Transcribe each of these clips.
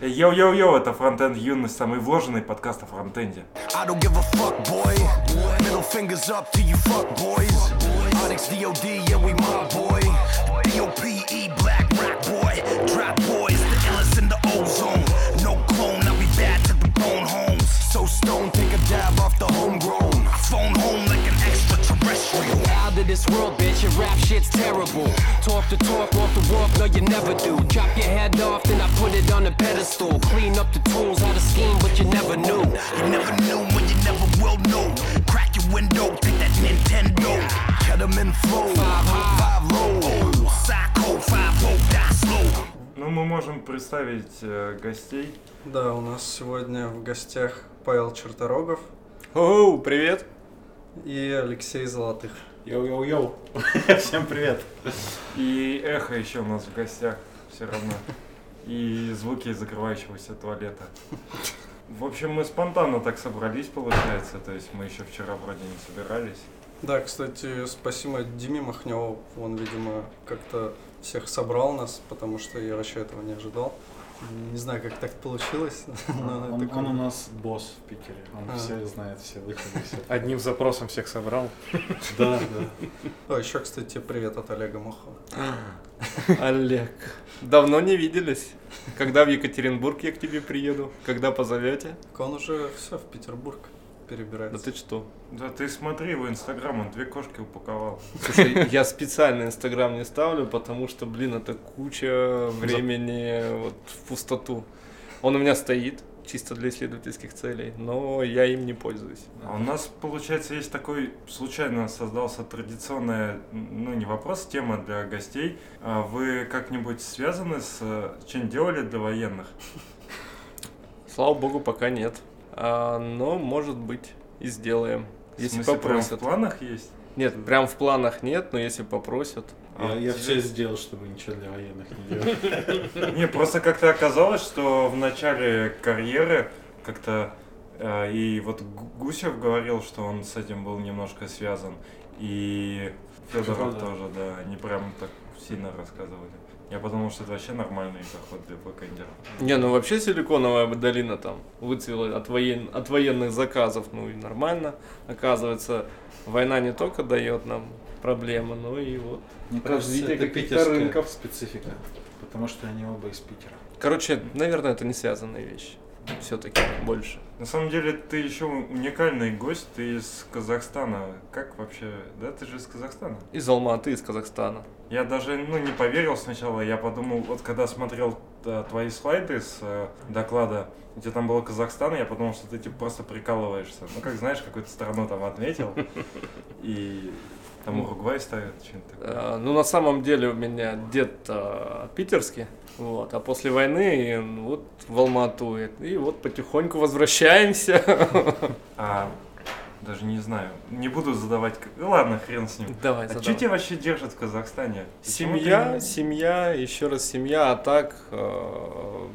Йоу-йоу-йоу, это Фронтенд Юность, самый вложенный подкаст о фронтенде. Drop boys, the illest. This world, bitch, your rap shit's terrible. Talk the talk, walk the walk, no, you never do. Chop your head off, then I put it on a pedestal. Clean up the tools, how to scheme, but you never knew. You never knew when you never will know. Crack your window, take that Nintendo. Ketamine flow, five low. Psycho, five low, die slow. Ну, мы можем представить э, гостей. Да, у нас сегодня в гостях Павел Черторогов Оу, привет! и Алексей Золотых. Йоу-йоу-йоу. Всем привет. И эхо еще у нас в гостях все равно. И звуки закрывающегося туалета. В общем, мы спонтанно так собрались, получается. То есть мы еще вчера вроде не собирались. Да, кстати, спасибо Диме Махневу. Он, видимо, как-то всех собрал нас, потому что я вообще этого не ожидал. Не знаю, как так получилось. но Он, такое- он у нас босс в Питере. Он А. все знает, все выходы, все. Одним запросом всех собрал. Да, да. О, еще, кстати, привет от Олега Мохова. Олег. Давно не виделись. Когда в Екатеринбург я к тебе приеду? Когда позовете? Так Он уже все в Петербург Да перебирается. ты что? Да ты смотри, его инстаграм, он две кошки упаковал. Слушай, я специально Инстаграм не ставлю, потому что, блин, это куча времени вот в пустоту. Он у меня стоит, чисто для исследовательских целей, но я им не пользуюсь. А у нас, получается, есть такой, случайно создался традиционная, ну не вопрос, тема для гостей. А Вы как-нибудь связаны с... э, Что-нибудь делали для военных? Слава богу, пока нет. А, но, может быть, и сделаем. В Если смысле, прям попросят. в планах есть? Нет, прям в планах нет, но если попросят. А, Я, я тебе- все сделал, чтобы ничего для военных не делать. Не, просто как-то оказалось, что в начале карьеры как-то э, и вот Гу- Гусев говорил, что он с этим был немножко связан, и Федоров Федоров. тоже, да, они прям так сильно рассказывали. Я подумал, что это вообще нормальный заход для бэкэндера. Не, ну вообще силиконовая долина там выцвела от, воен... от военных заказов, ну и нормально. Оказывается, война не только дает нам проблемы, но и вот. Мне кажется, Развитие это каких-то питерская рынков. специфика. Потому что они оба из Питера. Короче, наверное, это не связанные вещи. Все-таки больше. На самом деле, ты еще уникальный гость, ты из Казахстана. Как вообще? Да, ты же из Казахстана. Из Алматы, из Казахстана. Я даже ну, не поверил сначала, я подумал, вот когда смотрел э, твои слайды с э, доклада, где там было Казахстан, я подумал, что ты типа просто прикалываешься. Ну, как знаешь, какую-то страну там отметил, и там Уругвай ставят, что-нибудь такое. А, ну, на самом деле у меня дед а, питерский. Вот, а после войны ну, вот в Алмату. И, и вот потихоньку возвращаемся. А, даже не знаю, не буду задавать... Ну, ладно, хрен с ним. Давай, А что задавай. тебя вообще держит в Казахстане? Почему Семья, ты- семья, еще раз семья, а так э,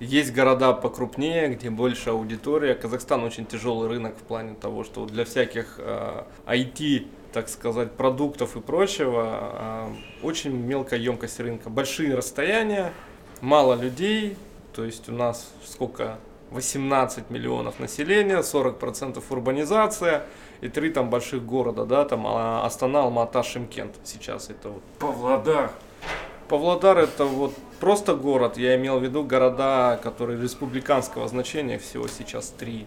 есть города покрупнее, где больше аудитория. Казахстан очень тяжелый рынок в плане того, что для всяких э, IT, так сказать, продуктов и прочего, э, очень мелкая емкость рынка. Большие расстояния, мало людей, то есть у нас сколько? 18 миллионов населения, 40% урбанизация и три там больших города, да, там а, Астана, Алмата, Шимкент сейчас это вот Павлодар. Павлодар это вот просто город, я имел в виду города, которые республиканского значения, всего сейчас три.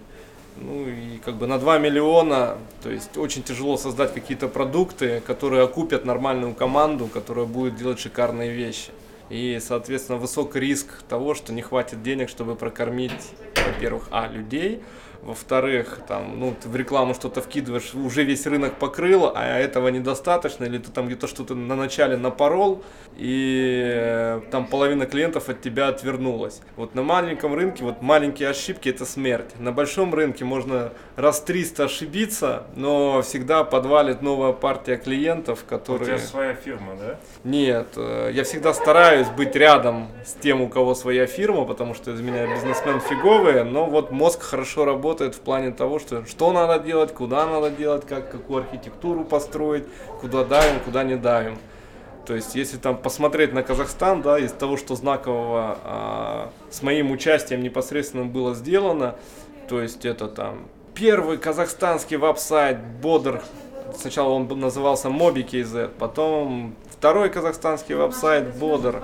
Ну и как бы на 2 миллиона, то есть очень тяжело создать какие-то продукты, которые окупят нормальную команду, которая будет делать шикарные вещи. И, соответственно, высок риск того, что не хватит денег, чтобы прокормить, во-первых, а, людей, во-вторых, там, ну, ты в рекламу что-то вкидываешь, уже весь рынок покрыл, а этого недостаточно, или ты там где-то что-то на начале напорол, и э, там половина клиентов от тебя отвернулась. Вот на маленьком рынке, вот маленькие ошибки это смерть. На большом рынке можно раз 300 ошибиться, но всегда подвалит новая партия клиентов, У которые... тебя своя фирма, да? Нет, э, я всегда стараюсь быть рядом с тем, у кого своя фирма, потому что из меня бизнесмен фиговый, но вот мозг хорошо работает в плане того, что что надо делать, куда надо делать, как какую архитектуру построить, куда давим, куда не давим. То есть, если там посмотреть на Казахстан, да, из того, что знакового а, с моим участием непосредственно было сделано, то есть это там первый казахстанский веб-сайт Бодр, сначала он назывался Mobi.kz, потом второй казахстанский веб-сайт Бодр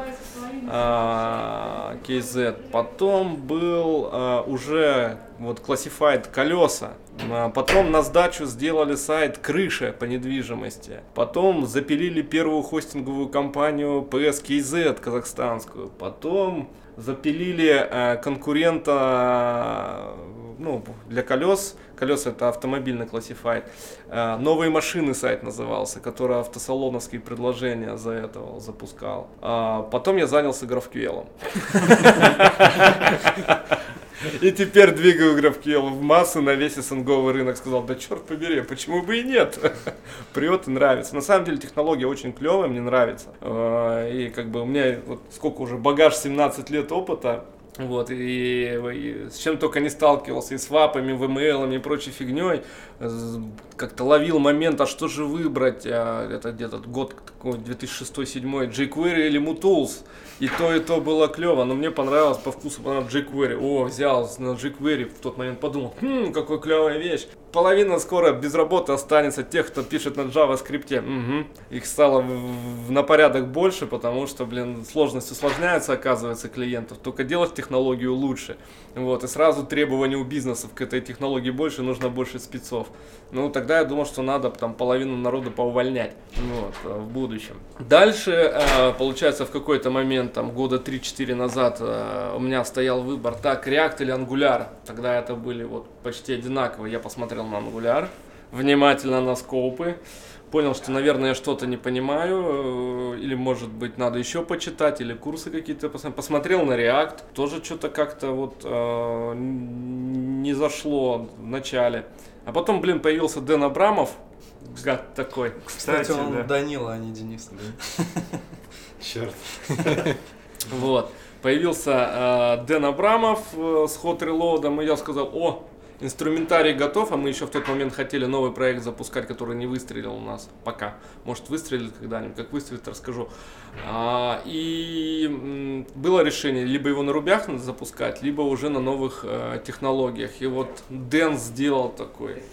KZ, потом был а, уже вот Classified колеса, А, потом на сдачу сделали сайт крыша по недвижимости, потом запилили первую хостинговую компанию PSKZ казахстанскую, потом запилили конкурента ну, для колес. Колеса это автомобильный классифайт. Э, новые машины сайт назывался, который автосалоновские предложения за этого запускал. А потом я занялся GraphQL. И теперь двигаю GraphQL в массы на весь СНГовый рынок. Сказал, да черт побери, почему бы и нет? Прет и нравится. На самом деле технология очень клевая, мне нравится. Э, И как бы у меня вот сколько уже багаж 17 лет опыта. Вот, и, и с чем только не сталкивался, и с вапами, VML и прочей фигней, как-то ловил момент, а что же выбрать, а, это где-то год такой 2006-2007, jQuery или MooTools, и то, и то было клево, но мне понравилось по вкусу понравилось jQuery, о, взял на jQuery, в тот момент подумал, хм, какая клевая вещь, половина скоро без работы останется тех, кто пишет на JavaScript, Мгм. их стало в- в- на порядок больше, потому что, блин, сложность усложняется, оказывается, клиентов, только делать технологию лучше, вот, и сразу требования у бизнесов к этой технологии больше, нужно больше спецов. Ну, тогда я думал, что надо там половину народа поувольнять вот, э, в будущем. Дальше, э, получается, в какой-то момент, там, года 3-4 назад, э, у меня стоял выбор, так, React или Angular. Тогда это были вот почти одинаковые. Я посмотрел на Angular, внимательно на скопы, понял, что, наверное, я что-то не понимаю, или, может быть, надо еще почитать, или курсы какие-то посмотреть. Посмотрел на React, тоже что-то как-то вот э, не зашло в начале. А потом, блин, появился Дэн Абрамов, гад такой. Кстати, он да. Данила, а не Денис. Черт. Вот. Появился э, Дэн Абрамов э, с Hot Reload, и я сказал, о, инструментарий готов, а мы еще в тот момент хотели новый проект запускать, который не выстрелил у нас пока. Может выстрелит когда-нибудь, как выстрелит, расскажу. А, и было решение либо его на рубях запускать, либо уже на новых э, технологиях. И вот Дэн сделал такой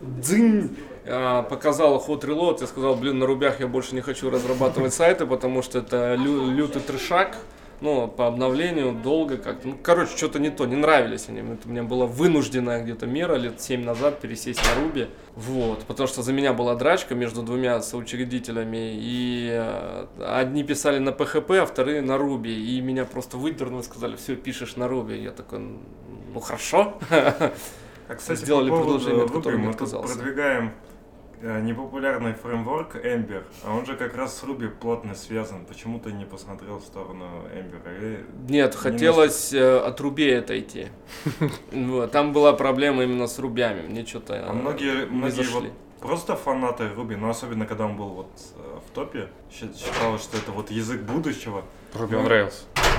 дзынь, а, показал Hot Reload, я сказал, блин, на рубях я больше не хочу разрабатывать сайты, потому что это лю- лютый трешак, ну, по обновлению долго как-то, ну, короче, что-то не то, не нравились они, это у меня была вынужденная где-то мера лет 7 назад пересесть на Руби, вот, потому что за меня была драчка между двумя соучредителями, и э, одни писали на PHP, а вторые на Руби, и меня просто выдернули, сказали, все, пишешь на Руби, я такой, ну, хорошо, А, кстати, Сделали по поводу предложение, от которого мы отказался. продвигаем непопулярный фреймворк Ember, а он же как раз с Ruby плотно связан. Почему ты не посмотрел в сторону Ember? Или... Нет, Не хотелось э, от Руби отойти. Вот, Там была проблема именно с рубями. Мне что-то А многие, многие вот зашли. просто фанаты Ruby, но особенно когда он был вот э, в топе, считалось, что это вот язык будущего. Ruby on Rails.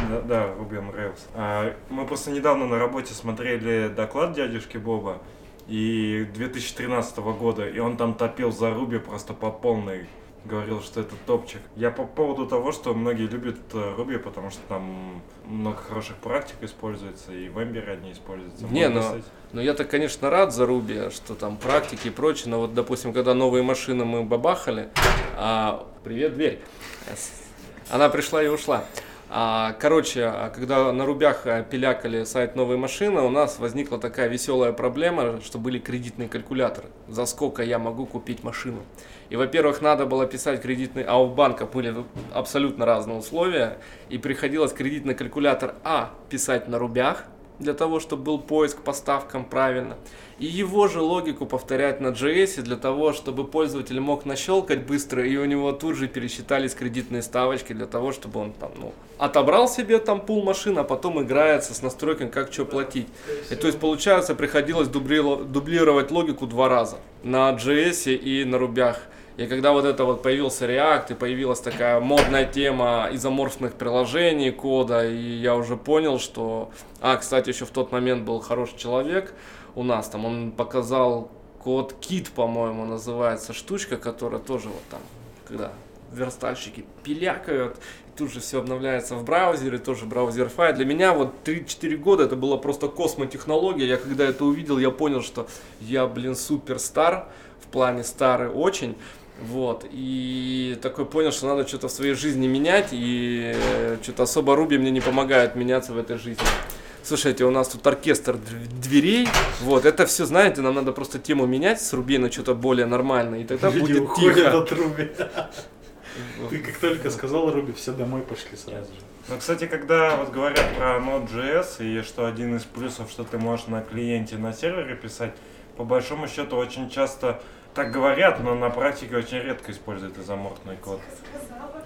Да, да, Ruby on Rails. А, мы просто недавно на работе смотрели доклад дядюшки Боба и 2013 года, и он там топил за Ruby просто по полной. Говорил, что это топчик. Я по поводу того, что многие любят э, Ruby, потому что там много хороших практик используется, и в Ember они используются. Не, Можно но- сказать. Ну, я-то, конечно, рад за Руби, что там практики и прочее, но вот, допустим, когда новые машины мы бабахали, а, привет, дверь, она пришла и ушла. А, короче, а когда на рубях а, пилякали сайт новой машины, у нас возникла такая веселая проблема, что были кредитные калькуляторы. За сколько я могу купить машину? И, во-первых, надо было писать кредитный, а у банка были абсолютно разные условия, и приходилось кредитный калькулятор А писать на рубях, для того, чтобы был поиск по ставкам правильно. И его же логику повторять на JS для того, чтобы пользователь мог нащелкать быстро, и у него тут же пересчитались кредитные ставочки для того, чтобы он там, ну, отобрал себе там пул машин, а потом играется с настройками, как что платить. И то есть, получается, приходилось дублировать логику два раза. На JS и на рубях. И когда вот это вот появился React, и появилась такая модная тема изоморфных приложений, кода, и я уже понял, что... А, кстати, еще в тот момент был хороший человек у нас, там он показал код Kit, по-моему, называется штучка, которая тоже вот там, когда верстальщики пилякают, тут же все обновляется в браузере, тоже браузер файл. Для меня вот 3-4 года это была просто космотехнология. Я когда это увидел, я понял, что я, блин, супер стар, в плане старый очень. Вот, и такой понял, что надо что-то в своей жизни менять, и э, что-то особо Руби мне не помогает меняться в этой жизни. Слушайте, у нас тут оркестр дв- дверей, вот, это все, знаете, нам надо просто тему менять с Руби на что-то более нормальное, и тогда Люди будет тихо. от Руби. Ты как только сказал Руби, все домой пошли сразу же. Ну, кстати, когда вот говорят про Node.js и что один из плюсов, что ты можешь на клиенте, на сервере писать, по большому счету очень часто так говорят, но на практике очень редко используют изоморфный код.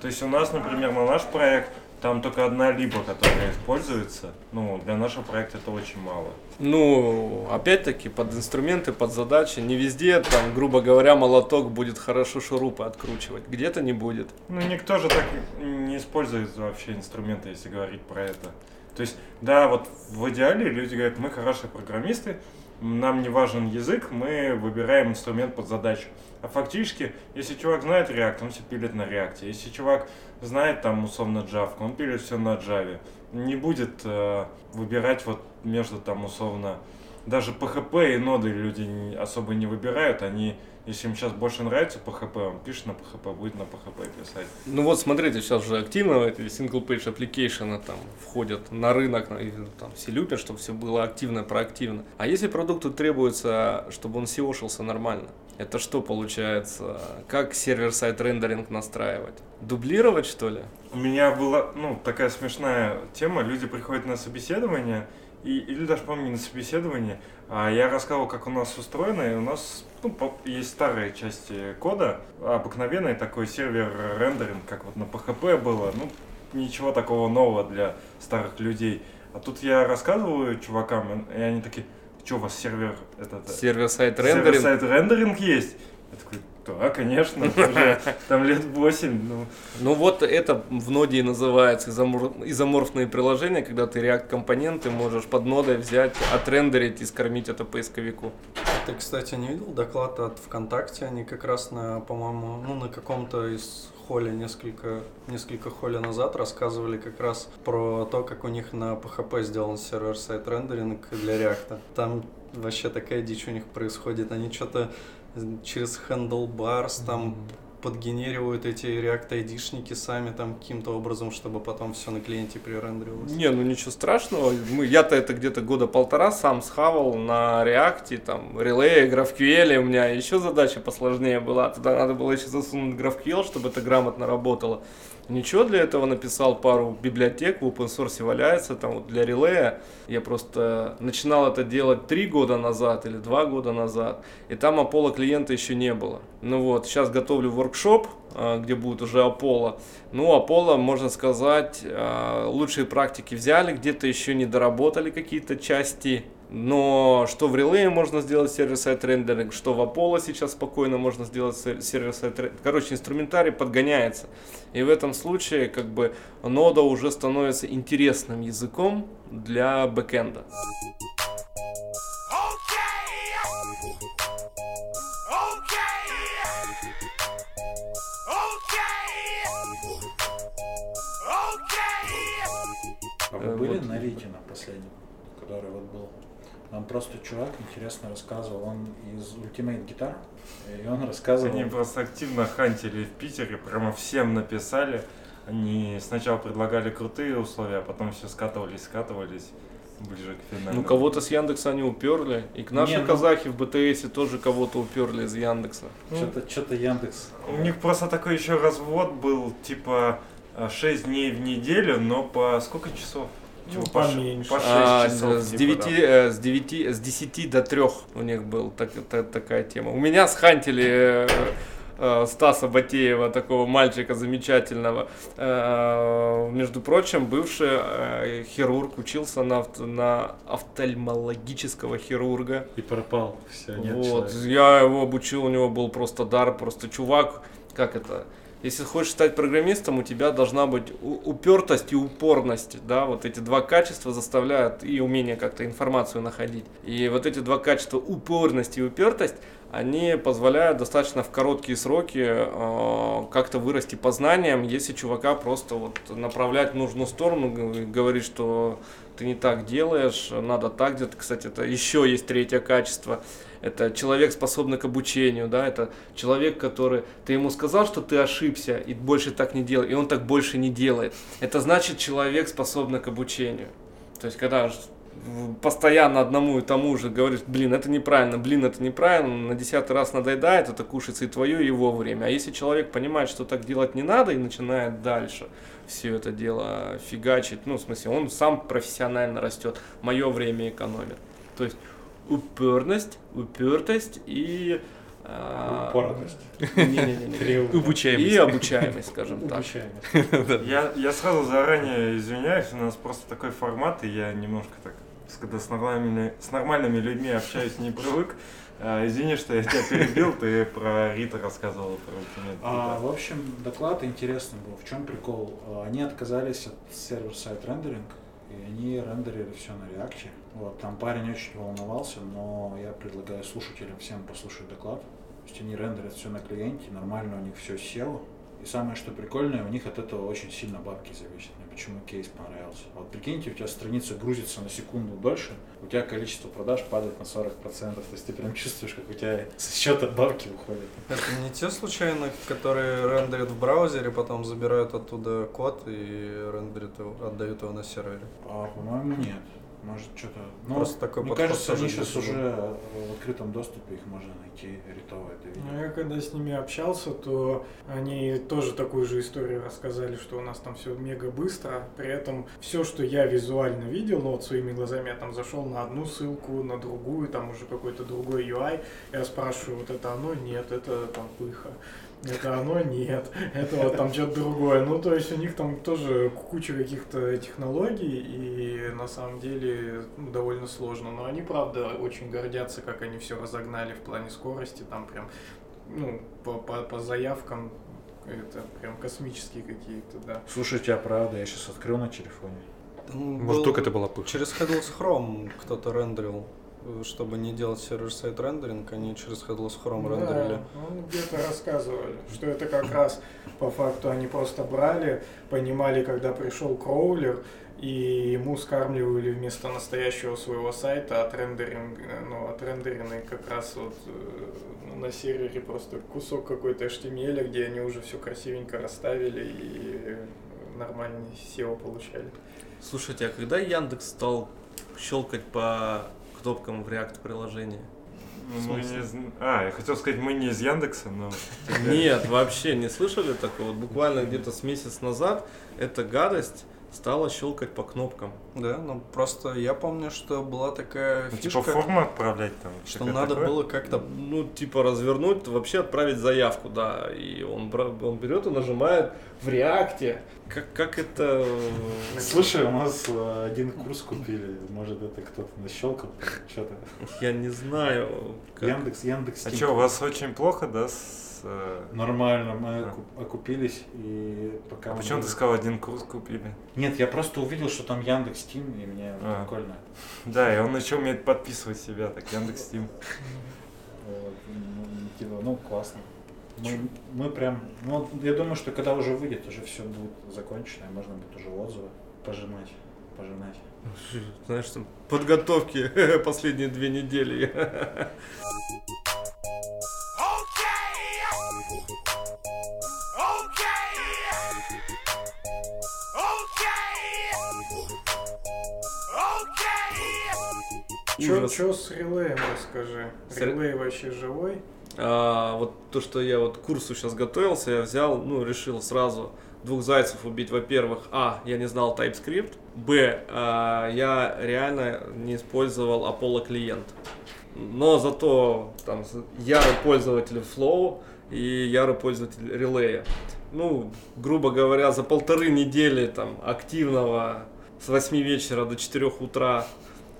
То есть у нас, например, на наш проект там только одна либо, которая используется. Ну, для нашего проекта это очень мало. Ну, опять-таки, под инструменты, под задачи, не везде, там, грубо говоря, молоток будет хорошо шурупы откручивать, где-то не будет. Ну, никто же так не использует вообще инструменты, если говорить про это. То есть, да, вот в идеале люди говорят, мы хорошие программисты, нам не важен язык, мы выбираем инструмент под задачу. А фактически, если чувак знает React, он все пилит на React. Если чувак знает там условно Java, он пилит все на Java. Не будет э, выбирать вот между там условно даже PHP и ноды люди особо не выбирают, они, если им сейчас больше нравится PHP, он пишет на PHP, будет на PHP писать. Ну вот, смотрите, сейчас же активно эти single-page application там входят на рынок, там все любят, чтобы все было активно, проактивно. А если продукту требуется, чтобы он SEO-шился нормально, это что получается? Как сервер-сайт рендеринг настраивать? Дублировать, что ли? У меня была, ну, такая смешная тема. Люди приходят на собеседование, и, или даже, не на собеседование, а я рассказывал, как у нас устроено, и у нас ну, есть старые части кода, обыкновенный такой сервер рендеринг, как вот на PHP было, ну, ничего такого нового для старых людей. А тут я рассказываю чувакам, и они такие, что у вас сервер этот... э, Server-side рендеринг? Server-side рендеринг есть? Я такой, да, конечно, уже там лет 8, ну, Ну вот это в ноде и называется изомор- изоморфные приложения, когда ты React компоненты можешь под нодой взять, отрендерить и скормить это поисковику. Ты, кстати, не видел доклад от ВКонтакте? Они как раз на, по-моему, ну, на каком-то из холле несколько, несколько холле назад рассказывали как раз про то, как у них на PHP сделан server-side рендеринг для React. Там вообще такая дичь у них происходит. Они что-то через handlebars там подгенеривают эти React ID-шники сами там каким-то образом, чтобы потом все на клиенте пререндерилось. Не, ну ничего страшного. Мы, я-то это где-то года полтора сам схавал на React, там, Relay, GraphQL, у меня еще задача посложнее была. Туда надо было еще засунуть GraphQL, чтобы это грамотно работало. Ничего для этого написал пару библиотек, в open source валяется, там вот для релея. Я просто начинал это делать три года назад или два года назад, и там Apollo клиента еще не было. Ну вот, сейчас готовлю воркшоп, а, где будет уже Apollo. Ну, Apollo, можно сказать, а, лучшие практики взяли, где-то еще не доработали какие-то части. Но что в релее можно сделать сервер-сайт рендеринг, что в Apollo сейчас спокойно можно сделать сер- сервер-сайт рендеринг. Короче, инструментарий подгоняется. И в этом случае как бы нода уже становится интересным языком для бэкэнда. А Э, вы были вот. на Рите на последнем, который вот был? Нам просто чувак интересно рассказывал, он из Ultimate Guitar, и он рассказывал... Они просто активно хантили в Питере, прямо всем написали. Они сначала предлагали крутые условия, а потом все скатывались, скатывались ближе к финалу. Ну, кого-то с Яндекса они уперли. И к наши Не, ну- казахи в БТСе тоже кого-то уперли из Яндекса. Что-то, что-то Яндекс... У них просто такой еще развод был, типа 6 дней в неделю, но по сколько часов? Ну, Типа, по поменьше. По 6 А, часов. с, типа, 9, да. э, с, 9, с 10 до 3 у них был так, та- такая тема. У меня схантили э, э, Стаса Батеева, такого мальчика замечательного. Между прочим, бывший хирург, учился на, на офтальмологического хирурга. И пропал. Все, нет Вот, человека. я его обучил, у него был просто дар, просто чувак, как это, Если хочешь стать программистом, у тебя должна быть упертость и упорность, да, вот эти два качества заставляют и умение как-то информацию находить. И вот эти два качества, упорность и упертость, они позволяют достаточно в короткие сроки э, как-то вырасти по знаниям, если чувака просто вот направлять в нужную сторону, говорить, что ты не так делаешь, надо так делать. Кстати, это еще есть третье качество. Это человек, способный к обучению, да, это человек, который, ты ему сказал, что ты ошибся и больше так не делай, и он так больше не делает. Это значит человек, способный к обучению. То есть, когда постоянно одному и тому же говоришь, блин, это неправильно, блин, это неправильно, на десятый раз надоедает, это кушается и твое, и его время. А если человек понимает, что так делать не надо, и начинает дальше все это дело фигачить, ну, в смысле, он сам профессионально растет, мое время экономит. То есть упорность, упертость и... а, Упоротость. Обучаемость. И обучаемость, скажем так. Обучаемость. Я, я сразу заранее извиняюсь, у нас просто такой формат, и я немножко так, с- когда с нормальными, с нормальными людьми общаюсь, не привык. А, извини, что я тебя перебил, ты про Рита рассказывал, про Ultimate А, в общем, доклад интересный был. В чем прикол? А, Они отказались от сервер-сайт рендеринг, и они рендерили все на реакте. Вот, там парень очень волновался, но я предлагаю слушателям всем послушать доклад. То есть они рендерят все на клиенте, нормально у них все село. И самое что прикольное, у них от этого очень сильно бабки зависят. Мне почему кейс понравился. Вот прикиньте, у тебя страница грузится на секунду дольше, у тебя количество продаж падает на 40%. То есть ты прям чувствуешь, как у тебя со счета бабки уходят. Это не те случайно, которые рендерят в браузере, потом забирают оттуда код и рендерят его, отдают его на сервере. А, по-моему, нет. Может, что-то... Ну, Просто такой мне кажется, они сейчас уже в открытом доступе, их можно найти, ритово это Ну, я когда с ними общался, то они тоже такую же историю рассказали, что у нас там все мега быстро. При этом все, что я визуально видел, ну вот своими глазами я там зашел на одну ссылку, на другую, там уже какой-то другой UI. Я спрашиваю, вот это оно? Нет, это там пыха. Это оно? Нет. Это вот там что-то другое. Ну, то есть у них там тоже куча каких-то технологий, и на самом деле ну, довольно сложно. Но они, правда, очень гордятся, как они все разогнали в плане скорости. Там прям, ну, по, по, по заявкам это прям космические какие-то, да. Слушайте, а правда, я сейчас открыл на телефоне. Там Может, был- только это была пыха. Через Headless Chrome кто-то рендерил. Чтобы не делать сервер-сайт рендеринг, они через Headless Chrome рендерили. Да, ну, где-то рассказывали, что это как раз по факту они просто брали, понимали, когда пришел кроулер, и ему скармливали вместо настоящего своего сайта отрендеринг, ну, отрендеренный как раз вот э, на сервере просто кусок какой-то HTML, где они уже все красивенько расставили и нормальный SEO получали. Слушайте, а когда Яндекс стал щелкать по кнопкам в React приложении? Ну, мы не зн- А, я хотел сказать, мы не из Яндекса, но... Нет, вообще не слышали такого. Вот буквально где-то с месяц назад эта гадость стала щелкать по кнопкам. Да, ну просто я помню, что была такая Ну, фишка, типа форму отправлять там. что надо такое. было как-то Ну, типа развернуть, вообще отправить заявку, да. И он, он берет и нажимает в реакте. Как, как это... э, Слушай, у нас э, один курс купили, может это кто-то нащелкал, что-то. Я не знаю. как- Яндекс, Яндекс. А что, у вас очень плохо, да, с... э, Нормально, мы А. оку- окупились и пока... А мы почему ты сказал, один курс купили? Нет, я просто увидел, что там Яндекс Тим, и мне А. прикольно. Да, и он еще умеет подписывать себя, так, Яндекс Тим. Вот, ну, типа, ну, классно. Мы, мы прям, ну, я думаю, что когда уже выйдет, уже все будет закончено, и можно будет уже отзывы пожимать, пожинать. Знаешь, там подготовки последние две недели. Ужас. Что с релеем расскажи? С Релей вообще живой? А, вот то, что я вот к курсу сейчас готовился, я взял, ну, решил сразу двух зайцев убить. Во-первых, а, я не знал TypeScript, б, а, я реально не использовал Apollo клиент. Но зато там ярый пользователь Flow и ярый пользователь Relay. Ну, грубо говоря, за полторы недели там активного с 8 вечера до 4 утра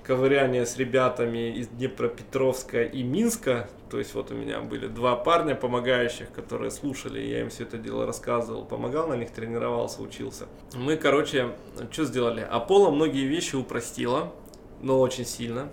ковыряние с ребятами из Днепропетровска и Минска. То есть вот у меня были два парня помогающих, которые слушали, я им все это дело рассказывал, помогал на них, тренировался, учился. Мы, короче, что сделали? Аполло многие вещи упростила, но очень сильно.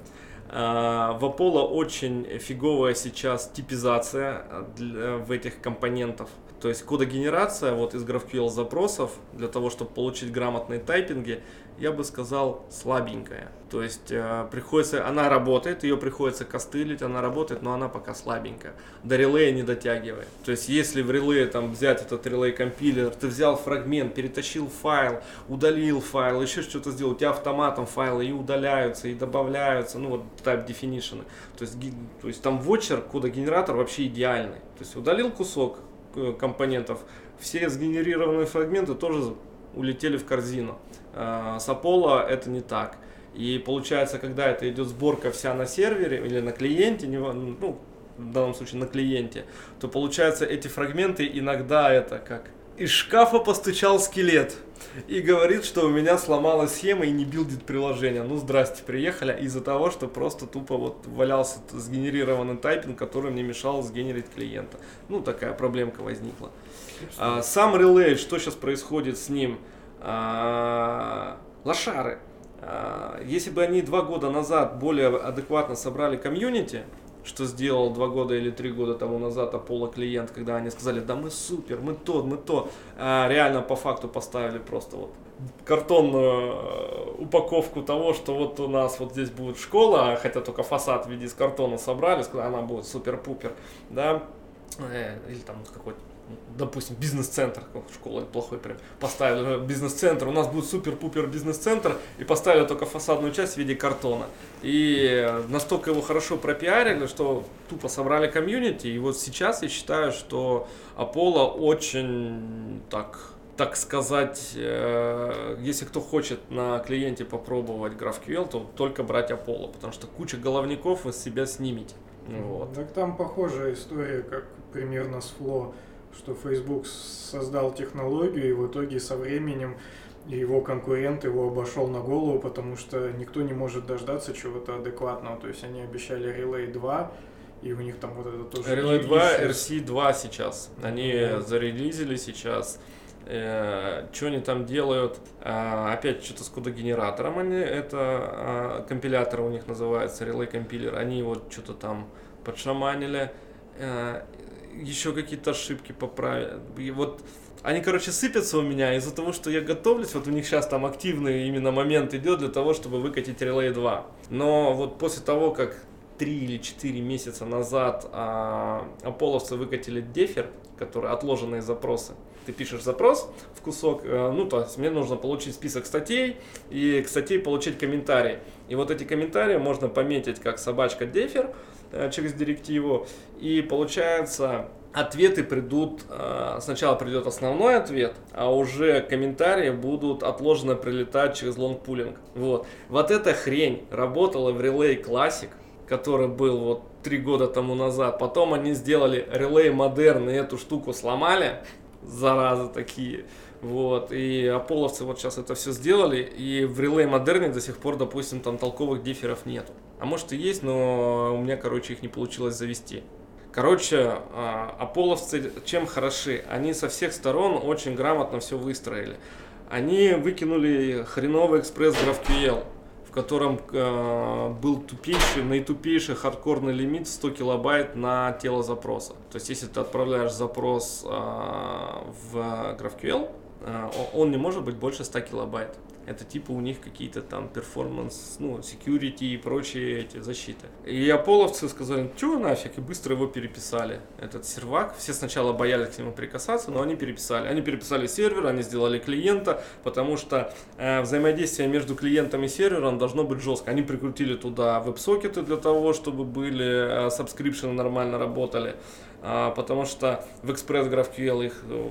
А, В Apollo очень фиговая сейчас типизация для- в этих компонентов. То есть кодогенерация вот из GraphQL запросов для того, чтобы получить грамотные тайпинги, я бы сказал, слабенькая. То есть э, приходится, она работает, ее приходится костылить, она работает, но она пока слабенькая. До релея не дотягивает. То есть если в релее там взять этот релей компилер, ты взял фрагмент, перетащил файл, удалил файл, еще что-то сделал, у тебя автоматом файлы и удаляются, и добавляются, ну вот type definition. То есть, то есть там вотчер, кодогенератор вообще идеальный. То есть удалил кусок компонентов, все сгенерированные фрагменты тоже улетели в корзину. А, С Apollo это не так. И получается, когда это идет сборка вся на сервере или на клиенте, ну, в данном случае на клиенте, то получается эти фрагменты иногда это как из шкафа постучал скелет и говорит, что у меня сломалась схема и не билдит приложение. Ну, здрасте, приехали из-за того, что просто тупо вот валялся сгенерированный тайпинг, который мне мешал сгенерить клиента. Ну, такая проблемка возникла. А, сам релей, что сейчас происходит с ним? А, лошары. А, если бы они два года назад более адекватно собрали комьюнити, что сделал два года или три года тому назад Apollo клиент, когда они сказали, да мы супер, мы то, мы то, а реально по факту поставили просто вот картонную э, упаковку того, что вот у нас вот здесь будет школа, хотя только фасад в виде из картона собрали, сказали, она будет супер-пупер, да, Э, или там какой-то допустим, бизнес-центр, школа плохой прям, поставили э, бизнес-центр, у нас будет супер-пупер бизнес-центр, и поставили только фасадную часть в виде картона. И э, настолько его хорошо пропиарили, что тупо собрали комьюнити, и вот сейчас я считаю, что Apollo очень так так сказать, э, если кто хочет на клиенте попробовать GraphQL, то только брать Apollo, потому что куча головников вы с себя снимете. Вот. Так там похожая история, как примерно с Flow, что Facebook создал технологию, и в итоге со временем его конкурент его обошел на голову, потому что никто не может дождаться чего-то адекватного. То есть они обещали Relay 2, и у них там вот это тоже... Relay и- 2, и- RC2 сейчас. Они Вот. зарелизили сейчас. что они там делают? А, опять что-то с кодогенератором они, это а, компилятор у них называется, Relay компилер. Они вот что-то там подшаманили. А, еще какие-то ошибки поправили. И вот они, короче, сыпятся у меня из-за того, что я готовлюсь. Вот у них сейчас там активный именно момент идет для того, чтобы выкатить Relay 2. Но вот после того, как 3 или 4 месяца назад а, аполловцы выкатили дефер, который отложенные запросы. Ты пишешь запрос в кусок, э, ну то есть мне нужно получить список статей и к статье получить комментарии. И вот эти комментарии можно пометить как собачка дефер через директиву. И получается ответы придут, э, сначала придет основной ответ, а уже комментарии будут отложенно прилетать через лонгпулинг. Вот. Вот эта хрень работала в Relay Classic, который был вот три года тому назад. Потом они сделали Relay Modern и эту штуку сломали, заразы такие. Вот, и аполловцы вот сейчас это все сделали, и в Relay Modern до сих пор, допустим, там толковых дифферов нету. А может и есть, но у меня, короче, их не получилось завести. Короче, а, аполловцы чем хороши? Они со всех сторон очень грамотно все выстроили. Они выкинули хреновый экспресс GraphQL, в котором э, был тупейший, наитупейший хардкорный лимит 100 килобайт на тело запроса. То есть, если ты отправляешь запрос э, в GraphQL, он не может быть больше 100 килобайт. Это типа у них какие-то там performance, ну, security и прочие эти защиты. И аполловцы сказали, чего нафиг, и быстро его переписали. Этот сервак, все сначала боялись к нему прикасаться, но они переписали. Они переписали сервер, они сделали клиента, потому что э, взаимодействие между клиентом и сервером должно быть жестко. Они прикрутили туда веб-сокеты для того, чтобы были э, subscription ы нормально работали. А, потому что в Express GraphQL их, э,